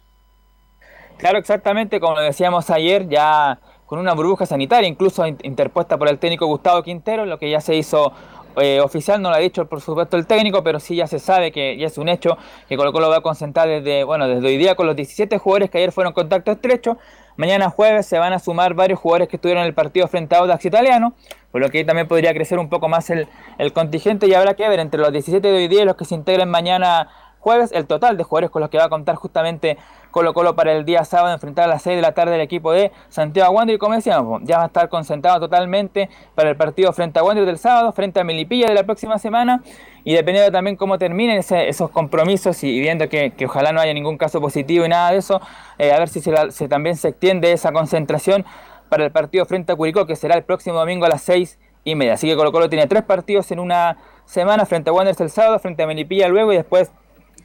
Claro, exactamente, como decíamos ayer, ya con una burbuja sanitaria, incluso interpuesta por el técnico Gustavo Quintero, lo que ya se hizo eh, oficial no lo ha dicho por supuesto el técnico, pero sí ya se sabe que ya es un hecho que Colo Colo va a concentrar desde, bueno, desde hoy día con los 17 jugadores que ayer fueron contacto estrecho. Mañana jueves se van a sumar varios jugadores que estuvieron en el partido frente a Audax Italiano, por lo que ahí también podría crecer un poco más el, el contingente y habrá que ver entre los 17 de hoy día y los que se integren mañana jueves el total de jugadores con los que va a contar justamente Colo Colo para el día sábado enfrentar a las 6 de la tarde el equipo de Santiago Wander y como decíamos, ya va a estar concentrado totalmente para el partido frente a Wander del sábado, frente a Melipilla de la próxima semana y dependiendo también cómo terminen esos compromisos y, viendo que, ojalá no haya ningún caso positivo y nada de eso, eh, a ver si se, también se extiende esa concentración para el partido frente a Curicó que será el próximo domingo a las 6 y media. Así que Colo Colo tiene tres partidos en una semana frente a Wanderers el sábado, frente a Melipilla luego y después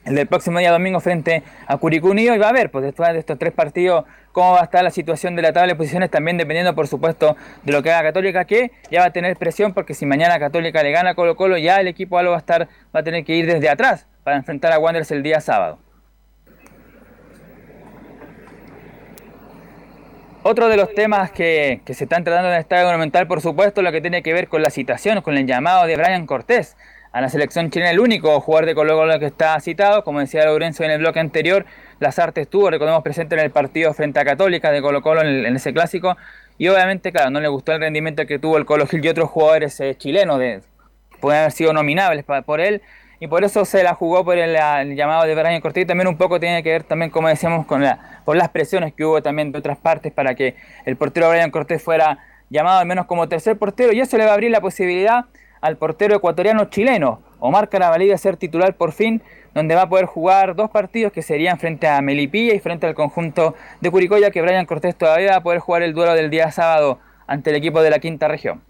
el del próximo día domingo frente a Unido y va a ver, pues después de estos tres partidos, cómo va a estar la situación de la tabla de posiciones, también dependiendo, por supuesto, de lo que haga Católica, que ya va a tener presión, porque si mañana Católica le gana a Colo Colo, ya el equipo algo va a estar, va a tener que ir desde atrás para enfrentar a Wanderers el día sábado. Otro de los temas que, que se están tratando en el Estadio Monumental, por supuesto, lo que tiene que ver con la citación, con el llamado de Brian Cortés a la selección chilena, el único jugador de Colo Colo que está citado, como decía Lorenzo en el bloque anterior, las artes estuvo, recordemos, presente en el partido frente a Católica de Colo Colo en, ese clásico, y obviamente, claro, no le gustó el rendimiento que tuvo el Colo Gil y otros jugadores eh, chilenos, de, pueden haber sido nominables por él, y por eso se la jugó por el, llamado de Brian Cortés, y también un poco tiene que ver también, como decíamos, con por las presiones que hubo también de otras partes para que el portero Brian Cortés fuera llamado al menos como tercer portero, y eso le va a abrir la posibilidad al portero ecuatoriano chileno, Omar Carabalí, de ser titular por fin, donde va a poder jugar dos partidos que serían frente a Melipilla y frente al conjunto de Curicoya, que Brian Cortés todavía va a poder jugar el duelo del día sábado ante el equipo de la quinta región.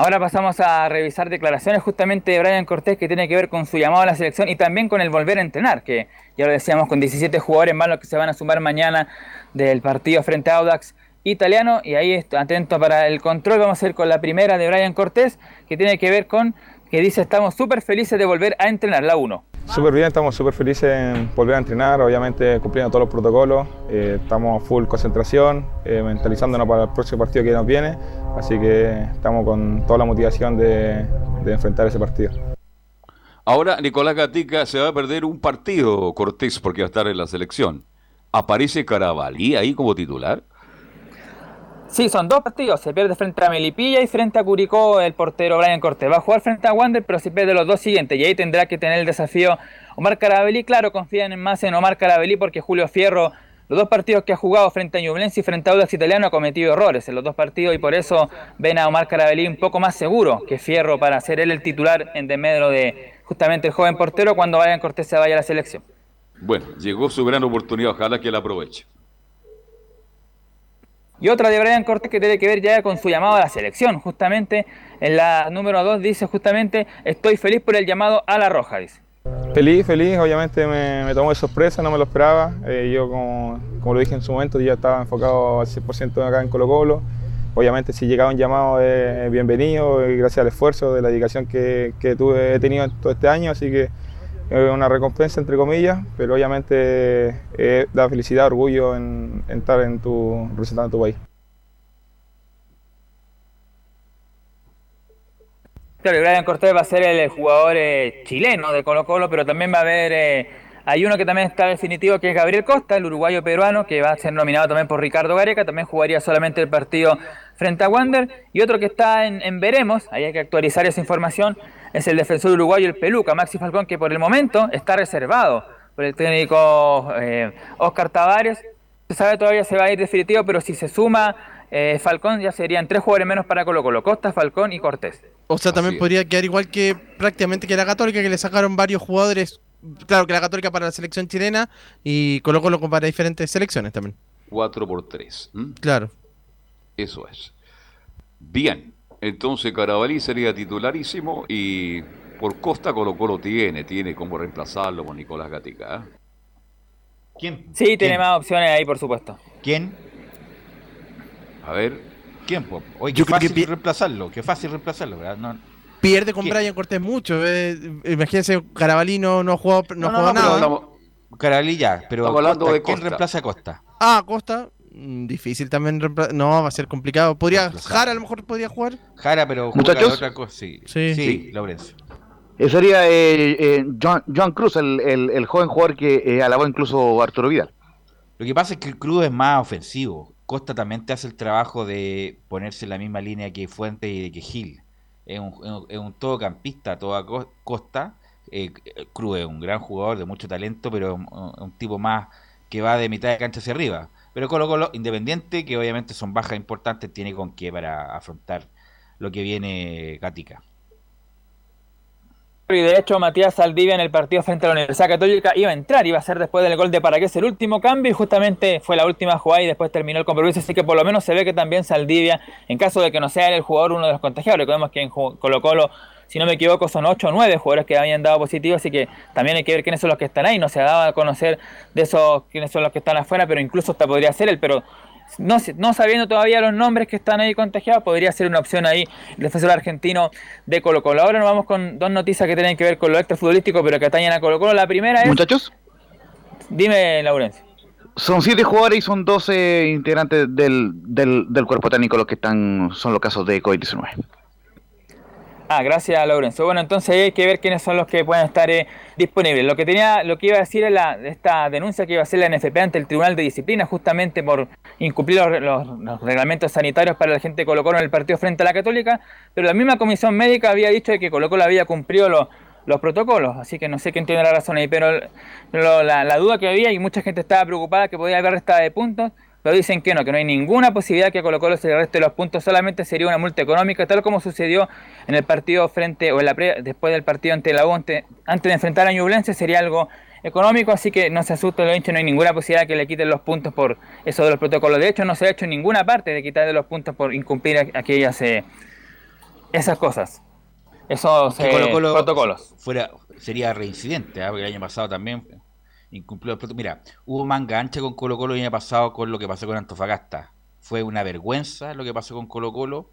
Ahora pasamos a revisar declaraciones justamente de Brian Cortés que tiene que ver con su llamado a la selección y también con el volver a entrenar, que ya lo decíamos con 17 jugadores más los que se van a sumar mañana del partido frente a Audax italiano y ahí atento para el control. Vamos a ir con la primera de Brian Cortés que tiene que ver con que dice estamos súper felices de volver a entrenar la 1. Súper bien, estamos súper felices en volver a entrenar, obviamente cumpliendo todos los protocolos, eh, estamos full concentración, eh, mentalizándonos para el próximo partido que nos viene, así que estamos con toda la motivación de, de enfrentar ese partido. Ahora Nicolás Gatica se va a perder un partido, Cortés, porque va a estar en la selección. ¿Aparece Carabalí ahí como titular? Sí, son dos partidos. Se pierde frente a Melipilla y frente a Curicó el portero Brian Cortés. Va a jugar frente a Wander, pero se pierde los dos siguientes. Y ahí tendrá que tener el desafío Omar Carabelli. Claro, confían más en Omar Carabelli porque Julio Fierro, los dos partidos que ha jugado frente a Ñublense y frente a Audax Italiano, ha cometido errores en los dos partidos. Y por eso ven a Omar Carabelli un poco más seguro que Fierro para ser él el titular en desmedro de justamente el joven portero cuando Brian Cortés se vaya a la selección. Bueno, llegó su gran oportunidad. Ojalá que la aproveche. Y otra de Brian Cortés que tiene que ver ya con su llamado a la selección. Justamente en la número 2 dice justamente, estoy feliz por el llamado a la roja, dice. Feliz, feliz, obviamente me, tomó de sorpresa, no me lo esperaba. Eh, yo, como, lo dije en su momento, ya estaba enfocado al 100% acá en Colo Colo. Obviamente si llegaba un llamado es bienvenido, gracias al esfuerzo, de la dedicación que, que tuve, he tenido todo este año, así que una recompensa entre comillas, pero obviamente eh, da felicidad, orgullo en, estar en tu, representando tu país. Claro, Brian Cortés va a ser el jugador eh, chileno de Colo Colo, pero también va a haber, eh, hay uno que también está definitivo, que es Gabriel Costa, el uruguayo peruano, que va a ser nominado también por Ricardo Gareca, también jugaría solamente el partido frente a Wander, y otro que está en, en veremos, ahí hay que actualizar esa información, es el defensor uruguayo, el Peluca, Maxi Falcón, que por el momento está reservado por el técnico eh, Oscar Tavares. Se sabe todavía se va a ir definitivo, pero si se suma eh, Falcón ya serían tres jugadores menos para Colo Colo, Costa, Falcón y Cortés. O sea, también podría quedar igual que prácticamente que la Católica, que le sacaron varios jugadores, claro que la Católica para la selección chilena y Colo Colo para diferentes selecciones también. 4 por 3. Claro. Eso es. Bien, entonces Carabalí sería titularísimo y por Costa Colo Colo tiene, tiene como reemplazarlo con Nicolás Gatica. ¿eh? ¿Quién? Sí, tiene más opciones ahí, por supuesto. ¿Quién? A ver. ¿Quién? po? Oye, Yo qué creo que fácil pi- reemplazarlo, qué fácil reemplazarlo, ¿verdad? No, Pierde con ¿Qué? Brian Cortés mucho. eh. Imagínense, Carabalí no, no jugado, no no, nada. Carabalí ya, pero Costa, ¿quién reemplaza a Costa? Ah, Costa. Mm, Difícil también. No, va a ser complicado. Podría. Jara a lo mejor podría jugar. Jara, pero juega Muchachos. otra cosa. Sí, Sí. sí, Sí. Laurencio. Eh, sería eh, eh, Joan, Joan Cruz, el, el- el joven jugador que eh, alabó incluso Arturo Vidal. Lo que pasa es que el Cruz es más ofensivo. Costa también te hace el trabajo de ponerse en la misma línea que Fuente y de que Gil. Es un, es un- todocampista a toda co- costa. Eh, Cruz es un gran jugador de mucho talento, pero un, un tipo más que va de mitad de cancha hacia arriba. Pero Colo Colo, independiente, que obviamente son bajas importantes, tiene con qué para afrontar lo que viene Gatica. Y de hecho, Matías Saldivia en el partido frente a la Universidad Católica iba a entrar, iba a ser después del gol de Paragués el último cambio y justamente fue la última jugada y después terminó el compromiso. Así que por lo menos se ve que también Saldivia, en caso de que no sea el jugador uno de los contagiados, recordemos que en Colo Colo, si no me equivoco, son 8 o 9 jugadores que habían dado positivo, así que también hay que ver quiénes son los que están ahí. No se ha dado a conocer de esos quiénes son los que están afuera, pero incluso hasta podría ser él, pero no, no sabiendo todavía los nombres que están ahí contagiados, podría ser una opción ahí el defensor argentino de Colo Colo. Ahora nos vamos con dos noticias que tienen que ver con lo extrafutbolístico, pero que atañen a Colo Colo. La primera es... Muchachos, Dime, Laurencio. son siete jugadores y son 12 integrantes del, del, del cuerpo técnico los que están, son los casos de COVID-19. Ah, gracias, Laurencio. Bueno, entonces hay que ver quiénes son los que pueden estar eh, disponibles. Lo que tenía, lo que iba a decir es la, esta denuncia que iba a hacer la NFP ante el Tribunal de Disciplina, justamente por incumplir los, los- los reglamentos sanitarios para la gente de Colo en el partido frente a la Católica, pero la misma comisión médica había dicho que Colo Colo había cumplido los, los protocolos, así que no sé quién tiene la razón ahí, pero lo- la, duda que había y mucha gente estaba preocupada que podía haber resta de puntos, pero dicen que no, que no hay ninguna posibilidad que Colo Colo se le reste los puntos, solamente sería una multa económica, tal como sucedió en el partido frente, o en la pre- después del partido ante la U, ante- antes de enfrentar a Ñublense, sería algo económico, así que no se asuste, lo he dicho, no hay ninguna posibilidad que le quiten los puntos por eso de los protocolos. De hecho, no se ha hecho en ninguna parte de quitarle los puntos por incumplir aquellas eh, esas cosas, esos eh, Colo Colo protocolos. Fuera, sería reincidente, ¿ah? porque el año pasado también incumplió el protocolo. Mira, hubo manga ancha con Colo Colo el año pasado con lo que pasó con Antofagasta. Fue una vergüenza lo que pasó con Colo Colo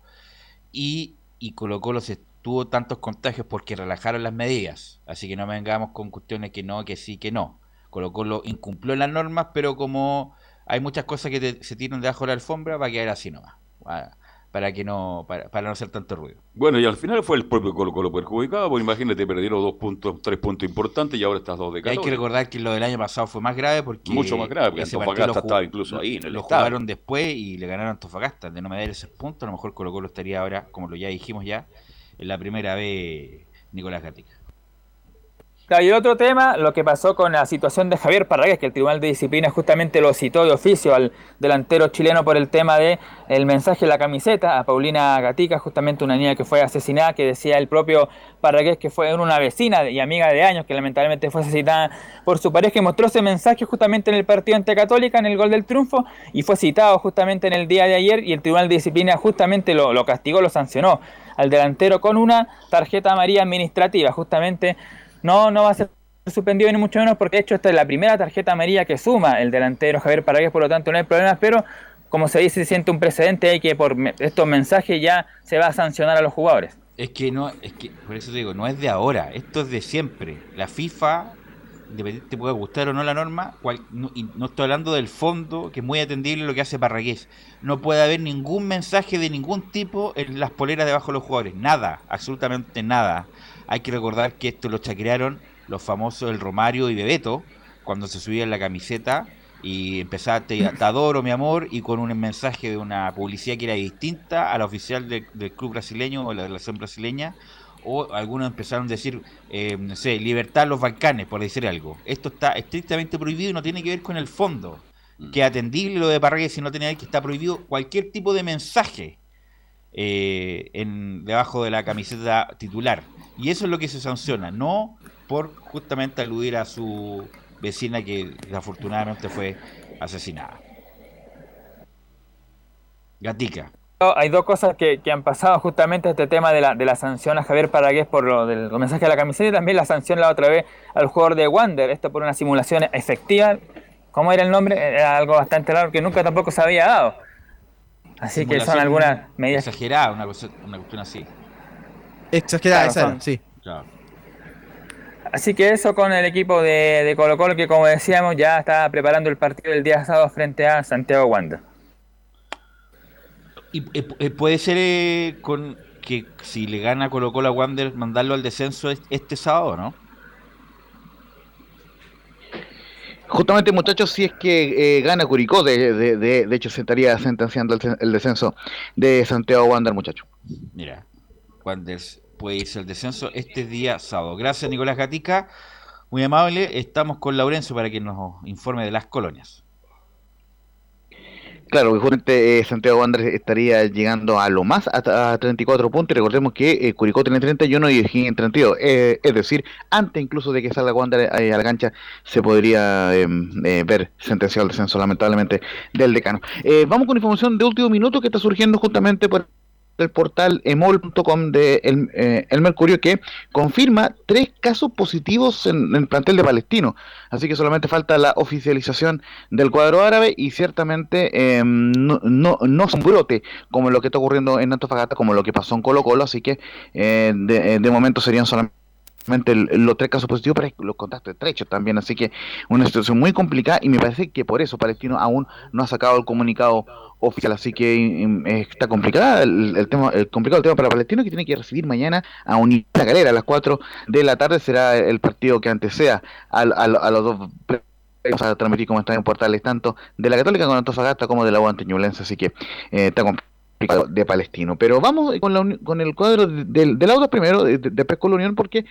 y, y Colo Colo se tuvo tantos contagios porque relajaron las medidas. Así que no vengamos con cuestiones que no, que sí, que no. Colo Colo incumplió las normas, pero como hay muchas cosas que te- se tiran debajo de la alfombra, va a quedar así nomás. Para que no, para, para no hacer tanto ruido. Bueno, y al final fue el propio Colo Colo perjudicado, porque imagínate, perdieron dos puntos, tres puntos importantes y ahora estás dos de Y hay que recordar que lo del año pasado fue más grave porque Mucho más grave, porque Antofagasta estaba incluso ahí en el lo estadio. jugaron después y le ganaron a Antofagasta. De no medir esos puntos, a lo mejor Colo Colo estaría ahora, como lo ya dijimos ya, en la primera vez Nicolás Gatica. Claro, y otro tema, lo que pasó con la situación de Javier Parragués, que el Tribunal de Disciplina justamente lo citó de oficio al delantero chileno por el tema de mensaje en la camiseta a Paulina Gatica, justamente una niña que fue asesinada, que decía el propio Parragués que fue una vecina y amiga de años, que lamentablemente fue asesinada por su pareja, y mostró ese mensaje justamente en el partido ante Católica, en el gol del triunfo, y fue citado justamente en el día de ayer, y el Tribunal de Disciplina justamente lo, lo castigó, lo sancionó al delantero con una tarjeta amarilla administrativa, justamente no, no va a ser suspendido ni mucho menos porque de hecho esta es la primera tarjeta amarilla que suma el delantero Javier Paragués, por lo tanto no hay problemas, pero como se dice, se siente un precedente ahí que por estos mensajes ya se va a sancionar a los jugadores. Es que no, es que, por eso te digo, no es de ahora, esto es de siempre. La FIFA, independiente te pueda gustar o no la norma, cual- no, y no estoy hablando del fondo, que es muy atendible lo que hace Parragués. No puede haber ningún mensaje de ningún tipo en las poleras debajo de los jugadores. Nada, absolutamente nada. Hay que recordar que esto lo chacrearon los famosos El Romario y Bebeto, cuando se subían la camiseta y empezaba te, te adoro mi amor y con un mensaje de una publicidad que era distinta a la oficial del, del club brasileño o la relación brasileña o algunos empezaron a decir eh, no sé libertad a los Balcanes por decir algo. Esto está estrictamente prohibido y no tiene que ver con el fondo que atendible lo de Parragués si no tiene que ver que está prohibido cualquier tipo de mensaje eh, en, debajo de la camiseta titular. Y eso es lo que se sanciona, no por justamente aludir a su vecina que desafortunadamente fue asesinada. Gatica. hay dos cosas que, que han pasado, justamente este tema de la, de la sanción a Javier Paragués por lo del mensaje de la camiseta y también la sanción la otra vez al jugador de Wander, esto por una simulación efectiva. ¿Cómo era el nombre? Era algo bastante raro que nunca tampoco se había dado. Así que son algunas medidas. Exagerada, una, cosa, una cuestión así. Exagerada, Claro, esa sí. Así que eso con el equipo de, de Colo Colo que como decíamos ya está preparando el partido del día sábado frente a Santiago Wander. Y eh, eh, puede ser eh, con que si le gana Colo Colo a Wander, mandarlo al descenso es- este sábado, ¿no? Justamente, muchachos, si es que eh, gana Curicó, de, de, de, de hecho se estaría sentenciando el, descenso de Santiago Wander, muchachos. Mira, Wander puede irse al descenso este día sábado. Gracias, Nicolás Gatica. Muy amable. Estamos con Laurencio para que nos informe de las colonias. Claro, justamente eh, Santiago Wanderers estaría llegando a lo más a, a 34 puntos. Y recordemos que eh, Curicó tiene 31 y O'Higgins en 32. Eh, es decir, antes incluso de que salga Wander eh, a la cancha, se podría eh, ver sentenciado el descenso, lamentablemente, del decano. Vamos con información de último minuto que está surgiendo justamente por el portal emol.com de el, eh, el Mercurio que confirma tres casos positivos en, el plantel de Palestino. Así que solamente falta la oficialización del cuadro árabe y ciertamente eh, no, no, no es un brote como lo que está ocurriendo en Antofagasta, como lo que pasó en Colo Colo. Así que eh, de, de momento serían solamente los tres casos positivos, pero los contactos estrechos también, así que una situación muy complicada y me parece que por eso Palestino aún no ha sacado el comunicado oficial, así que mm, está complicada el, el tema, el complicado el tema para Palestino que tiene que recibir mañana a Unidad Galera a las 4 de la tarde será el partido que anteceda al- al- a, los dos vamos a transmitir como están en portales tanto de la Católica con Antofagasta como de la Guante Ñublense, así que eh, está complicado de Palestino. Pero vamos con, la con el cuadro de- del, del auto primero, de, de, Pesco La Unión, porque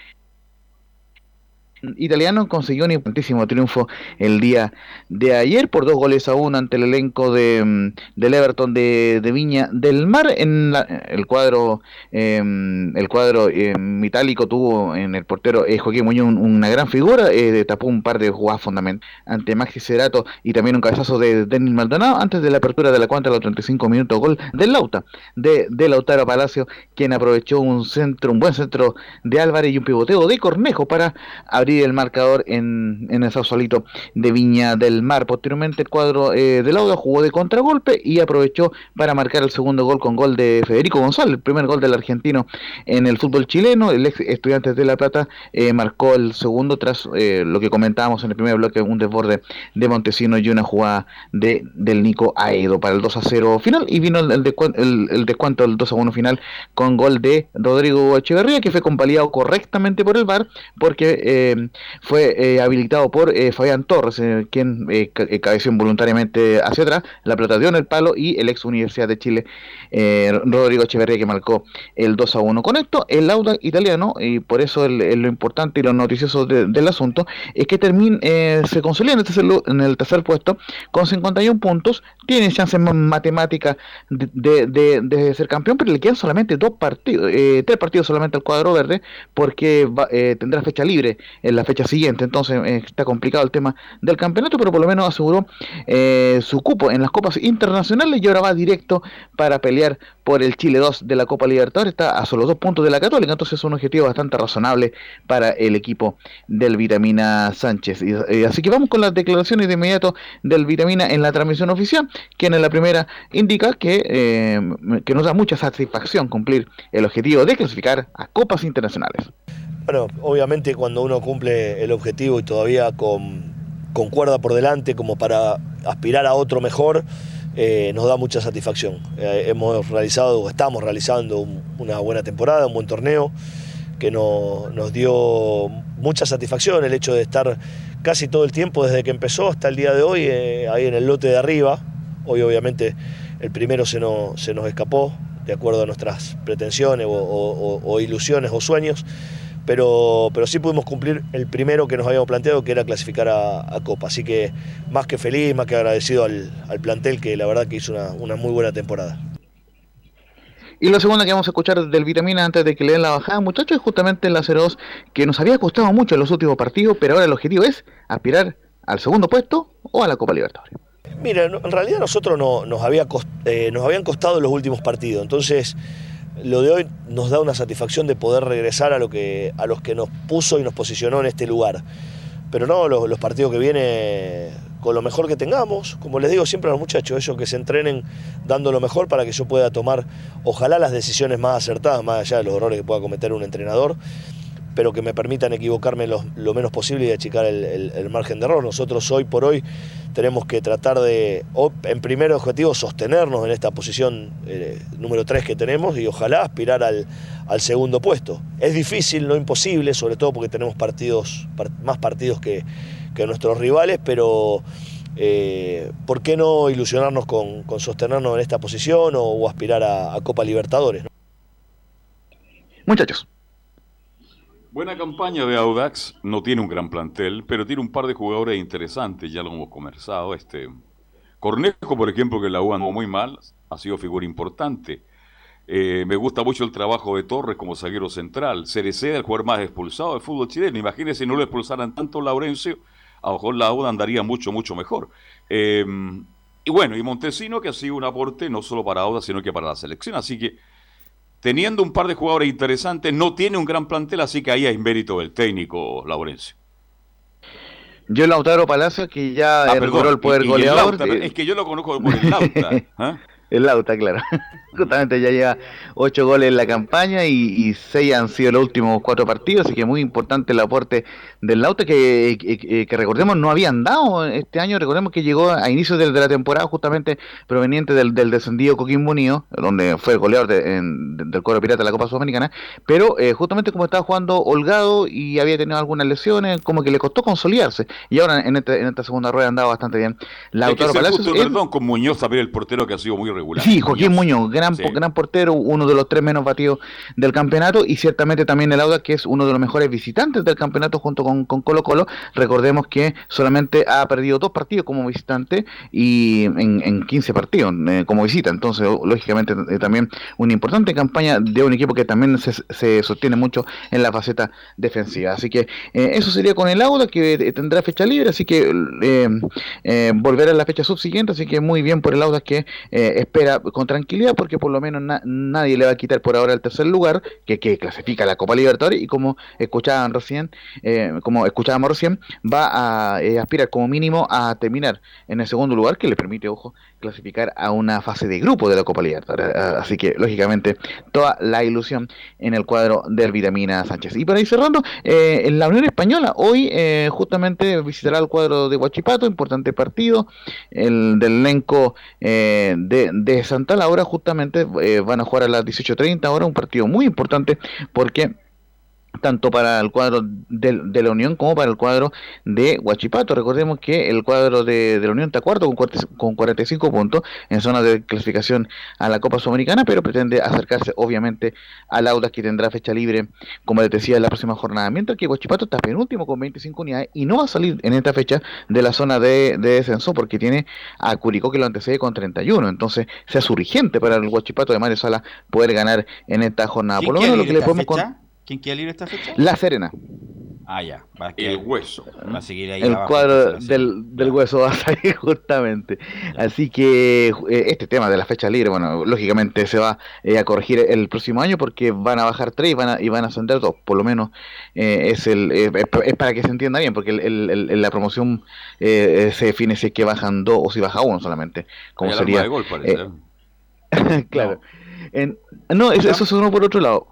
italiano consiguió un importantísimo triunfo el día de ayer por dos goles a uno ante el elenco de, mm, del Everton de, de Viña del Mar. En la- el cuadro eh, el cuadro eh, itálico tuvo en el portero eh, Joaquín Muñoz un- una gran figura eh, tapó un par de jugadas fundamentales ante Maxi Cerato y también un cabezazo de Denis Maldonado antes de la apertura de la cuenta a los 35 minutos gol del Lauta de, de Lautaro Palacio quien aprovechó un centro un buen centro de Álvarez y un pivoteo de Cornejo para abrir el marcador en, en el solito de Viña del Mar. Posteriormente el cuadro eh, de Lauda jugó de contragolpe y aprovechó para marcar el segundo gol con gol de Federico González, el primer gol del argentino en el fútbol chileno. El ex estudiante de La Plata eh, marcó el segundo tras eh, lo que comentábamos en el primer bloque, un desborde de Montesino y una jugada de, del Nico Aedo para el 2 a 0 final y vino el, el, descuento, el, el descuento del 2 a 1 final con gol de Rodrigo Echeverría que fue convalidado correctamente por el VAR porque eh, fue eh, habilitado por eh, Fabián Torres, eh, quien ca- cabeció involuntariamente hacia atrás, la pelota dio en el palo y el ex Universidad de Chile, Rodrigo Echeverría, que marcó el 2 a 1. Con esto, el Lauda italiano, y por eso el- lo importante y lo noticioso de- del asunto, es que termina, eh, se consolida en lu- en el tercer puesto con 51 puntos, tiene chances ma- matemáticas de, de- de- de ser campeón, pero le quedan solamente dos partidos, eh, tres partidos solamente al cuadro verde, porque va- eh, tendrá fecha libre en la fecha siguiente, entonces eh, está complicado el tema del campeonato, pero por lo menos aseguró eh, su cupo en las copas internacionales y ahora va directo para pelear por el Chile 2 de la Copa Libertadores, está a solo dos puntos de la Católica, entonces es un objetivo bastante razonable para el equipo del Vitamina Sánchez. Y, eh, así que vamos con las declaraciones de inmediato del Vitamina en la transmisión oficial, quien en la primera indica que, eh, que nos da mucha satisfacción cumplir el objetivo de clasificar a copas internacionales. Bueno, obviamente cuando uno cumple el objetivo y todavía con, con cuerda por delante como para aspirar a otro mejor, eh, nos da mucha satisfacción. Eh, hemos realizado o estamos realizando un- una buena temporada, un buen torneo que no- nos dio mucha satisfacción el hecho de estar casi todo el tiempo desde que empezó hasta el día de hoy ahí en el lote de arriba. Hoy obviamente el primero se nos, se nos escapó de acuerdo a nuestras pretensiones o, ilusiones o sueños pero, pero sí pudimos cumplir el primero que nos habíamos planteado, que era clasificar a, Copa. Así que más que feliz, más que agradecido al, plantel, que la verdad que hizo una, una muy buena temporada. Y la segunda que vamos a escuchar del Vitamina antes de que le den la bajada, muchachos, es justamente la 02 que nos había costado mucho en los últimos partidos, pero ahora el objetivo es aspirar al segundo puesto o a la Copa Libertadores. Mira, en realidad nosotros no, eh, nos habían costado los últimos partidos, entonces lo de hoy nos da una satisfacción de poder regresar a, lo que, a los que nos puso y nos posicionó en este lugar. Pero no, los, los partidos que vienen con lo mejor que tengamos, como les digo siempre a los muchachos, ellos que se entrenen dando lo mejor para que yo pueda tomar, ojalá las decisiones más acertadas, más allá de los errores que pueda cometer un entrenador, pero que me permitan equivocarme lo, menos posible y achicar el, margen de error. Nosotros hoy por hoy tenemos que tratar de, en primer objetivo, sostenernos en esta posición eh, número 3 que tenemos y ojalá aspirar al, segundo puesto. Es difícil, no imposible, sobre todo porque tenemos partidos, par- más partidos que, que nuestros rivales, pero eh, ¿por qué no ilusionarnos con, con sostenernos en esta posición o, aspirar a, a Copa Libertadores? no? Muchachos. Buena campaña de Audax, no tiene un gran plantel, pero tiene un par de jugadores interesantes, ya lo hemos conversado. Este Cornejo, por ejemplo, que la U andó muy mal, ha sido figura importante. Eh, me gusta mucho el trabajo de Torres como zaguero central. Cereceda, el jugador más expulsado del fútbol chileno. Imagínense si no lo expulsaran tanto Laurencio, a lo mejor la U andaría mucho, mucho mejor. Eh, y bueno, y Montesino, que ha sido un aporte no solo para Audax, sino que para la selección. Así que teniendo un par de jugadores interesantes, no tiene un gran plantel, así que ahí hay mérito del técnico Laurencio. Yo Lautaro Palacio, que ya Ah, perdón, el poder y- y el goleador. Lauta, eh, es que yo lo conozco por el Lauta. ¿ah? El Lauta, claro. Justamente ya lleva ocho goles en la campaña y, y seis han sido los últimos cuatro partidos, así que muy importante el aporte del Lauta que, que, que recordemos no habían dado este año, recordemos que llegó a inicios de, de la temporada justamente proveniente del, del descendido Coquimbo Unido, donde fue el goleador de- en- del cuadro pirata de la Copa Sudamericana, pero eh, justamente como estaba jugando holgado y había tenido algunas lesiones, como que le costó consolidarse y ahora en, este- en esta segunda rueda andaba bastante bien. Lautaro Palacios justo, perdón, con Muñoz también el portero que ha sido muy regular. Sí, Joaquín Muñoz, gran, Sí. gran portero, uno de los tres menos batidos del campeonato y ciertamente también el Auda, que es uno de los mejores visitantes del campeonato junto con, con Colo Colo. Recordemos que solamente ha perdido dos partidos como visitante y en, en 15 partidos eh, como visita. Entonces, lógicamente, eh, también una importante campaña de un equipo que también se, se sostiene mucho en la faceta defensiva. Así que eh, eso sería con el Auda, que tendrá fecha libre, así que volverá a la fecha subsiguiente. Así que muy bien por el Auda que espera con tranquilidad porque por lo menos na- nadie le va a quitar por ahora el tercer lugar que, que clasifica la Copa Libertadores y como escuchaban recién eh, como escuchábamos recién va a eh, aspirar como mínimo a terminar en el segundo lugar que le permite ojo clasificar a una fase de grupo de la Copa Libertadores. Así que lógicamente toda la ilusión en el cuadro del Vitamina Sánchez. Y para ir cerrando eh, en la Unión Española hoy eh, justamente visitará el cuadro de Huachipato importante partido el del elenco eh, de, de Santa Laura justamente eh, van a jugar a las 18.30 ahora un partido muy importante porque tanto para el cuadro de, la Unión como para el cuadro de Huachipato. Recordemos que el cuadro de, de la Unión está cuarto con, con 45 puntos en zona de clasificación a la Copa Sudamericana, pero pretende acercarse obviamente al Audax que tendrá fecha libre, como les decía, en la próxima jornada. Mientras que Huachipato está penúltimo con 25 unidades y no va a salir en esta fecha de la zona de, de descenso porque tiene a Curicó que lo antecede con 31. Entonces se hace urgente para el Huachipato de Mario Sala poder ganar en esta jornada. ¿Quién Por lo menos lo que le podemos fecha? ¿Quién queda libre esta fecha? La Serena. Ah, ya. Va a El hueso. Va a seguir ahí el abajo, cuadro del, del hueso va a salir justamente. Así que eh, este tema de la fecha libre, bueno, lógicamente se va eh, a corregir el próximo año porque van a bajar tres y van a, y van a ascender dos. Por lo menos eh, es el eh, es pa- es para que se entienda bien, porque el- el- el- en la promoción se define si es que bajan dos o si baja uno solamente. Como sería. de gol, parece. eh, claro. En- no, eso, eso sonó por otro lado.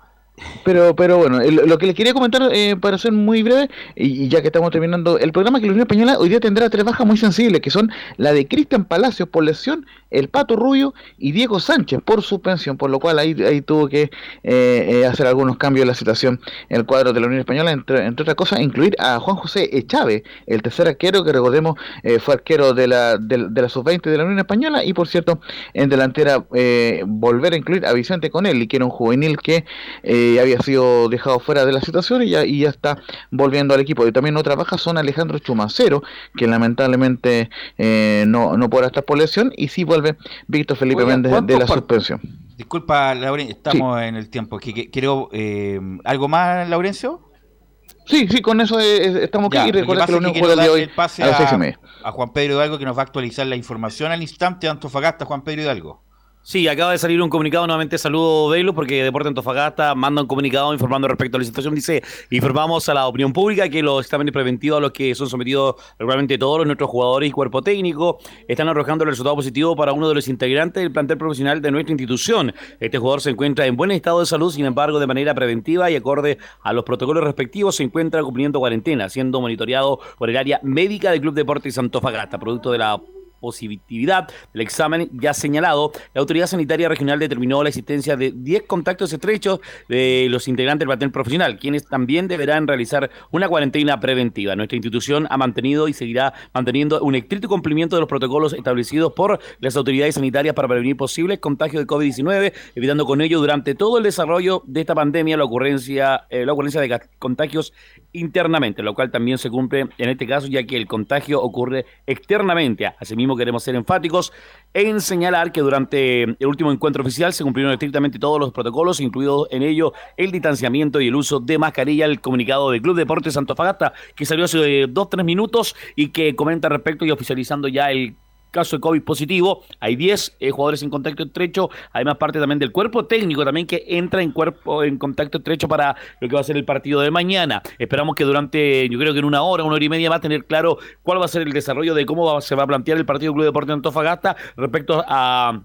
Pero, pero bueno, lo que les quería comentar eh, para ser muy breve, y, y ya que estamos terminando el programa, que la Unión Española hoy día tendrá tres bajas muy sensibles, que son la de Cristian Palacios por lesión, el Pato Rubio y Diego Sánchez por suspensión, por lo cual ahí, ahí tuvo que eh, eh, hacer algunos cambios en la situación en el cuadro de la Unión Española, entre, entre otras cosas, incluir a Juan José Echave, el tercer arquero que recordemos eh, fue arquero de la, de, la sub-20 de la Unión Española, y por cierto, en delantera volver a incluir a Vicente Conelli, que era un juvenil que había sido dejado fuera de la situación y ya, y ya está volviendo al equipo. Y también otra baja son Alejandro Chumacero, que lamentablemente no, no podrá estar por lesión, y sí vuelve Víctor Felipe Méndez de ¿cuántos la suspensión. Disculpa, Lauren, estamos en el tiempo. Creo, eh, ¿Algo más, Laurencio? Sí, sí, con eso eh, estamos aquí. Ya, y que recuerda que quiero juega de hoy el pase a a Juan Pedro Hidalgo que nos va a actualizar la información al instante de Antofagasta. Juan Pedro Hidalgo. Sí, acaba de salir un comunicado, nuevamente saludo Velo, porque Deporte Antofagasta manda un comunicado informando respecto a la situación. Dice, informamos a la opinión pública que los exámenes preventivos a los que son sometidos regularmente todos nuestros jugadores y cuerpo técnico están arrojando el resultado positivo para uno de los integrantes del plantel profesional de nuestra institución. Este jugador se encuentra en buen estado de salud, sin embargo, de manera preventiva y acorde a los protocolos respectivos, se encuentra cumpliendo cuarentena, siendo monitoreado por el área médica del Club Deportes Antofagasta, producto de la positividad del examen ya señalado, la Autoridad Sanitaria Regional determinó la existencia de 10 contactos estrechos de los integrantes del plantel profesional, quienes también deberán realizar una cuarentena preventiva. Nuestra institución ha mantenido y seguirá manteniendo un estricto cumplimiento de los protocolos establecidos por las autoridades sanitarias para prevenir posibles contagios de COVID-19, evitando con ello durante todo el desarrollo de esta pandemia la ocurrencia, eh, la ocurrencia de contagios internamente, lo cual también se cumple en este caso, ya que el contagio ocurre externamente. Asimismo, queremos ser enfáticos en señalar que durante el último encuentro oficial se cumplieron estrictamente todos los protocolos, incluido en ello el distanciamiento y el uso de mascarilla. El comunicado del Club Deportes Antofagasta, que salió hace dos, tres minutos y que comenta al respecto y oficializando ya el caso de COVID positivo. Hay 10 eh, jugadores en contacto estrecho, además parte también del cuerpo técnico también que entra en cuerpo en contacto estrecho para lo que va a ser el partido de mañana. Esperamos que durante, yo creo que en una hora, una hora y media va a tener claro cuál va a ser el desarrollo de cómo va- se va a plantear el partido Club Deportes Antofagasta respecto a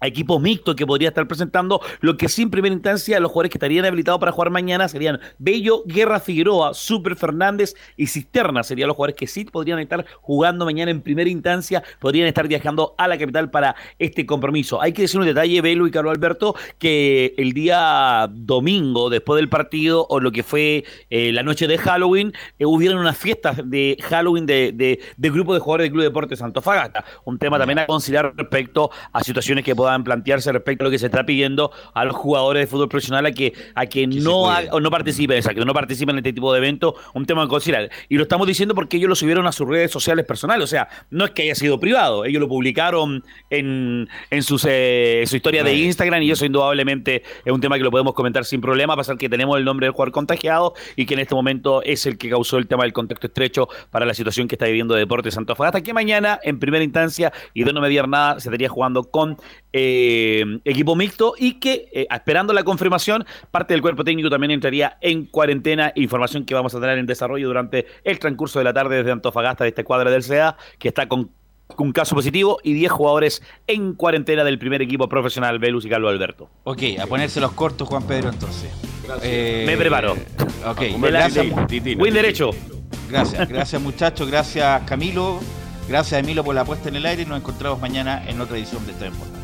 a equipos mixtos que podría estar presentando, lo que sí en primera instancia los jugadores que estarían habilitados para jugar mañana serían Bello, Guerra Figueroa, Super Fernández y Cisterna, serían los jugadores que sí podrían estar jugando mañana en primera instancia, podrían estar viajando a la capital para este compromiso. Hay que decir un detalle, Belo y Carlos Alberto, que el día domingo, después del partido, o lo que fue eh, la noche de Halloween, eh, hubieron unas fiestas de Halloween de, de, de grupo de jugadores del Club Deportes Antofagasta. Un tema también a considerar respecto a situaciones que puedan plantearse respecto a lo que se está pidiendo a los jugadores de fútbol profesional a que, a que no, o no participen, exacto, que no participen en este tipo de eventos, un tema a considerar. Y lo estamos diciendo porque ellos lo subieron a sus redes sociales personales, o sea, no es que haya sido privado, ellos lo publicaron en, en sus, eh, su historia de Instagram y eso indudablemente es un tema que lo podemos comentar sin problema, a pesar que tenemos el nombre del jugador contagiado y que en este momento es el que causó el tema del contacto estrecho para la situación que está viviendo Deportes Antofagasta, que mañana en primera instancia y de no mediar nada se estaría jugando con eh, equipo mixto y que eh, esperando la confirmación parte del cuerpo técnico también entraría en cuarentena, información que vamos a tener en desarrollo durante el transcurso de la tarde desde Antofagasta de este cuadro del CEA que está con un caso positivo y 10 jugadores en cuarentena del primer equipo profesional Velus y Carlos Alberto. Ok, a ponerse los cortos, Juan Pedro, entonces. Eh, Me preparo. Ok, gracias. Buen derecho. Gracias, gracias muchachos, gracias Camilo, gracias Emilio por la puesta en el aire y nos encontramos mañana en otra edición de Estadio en Portal.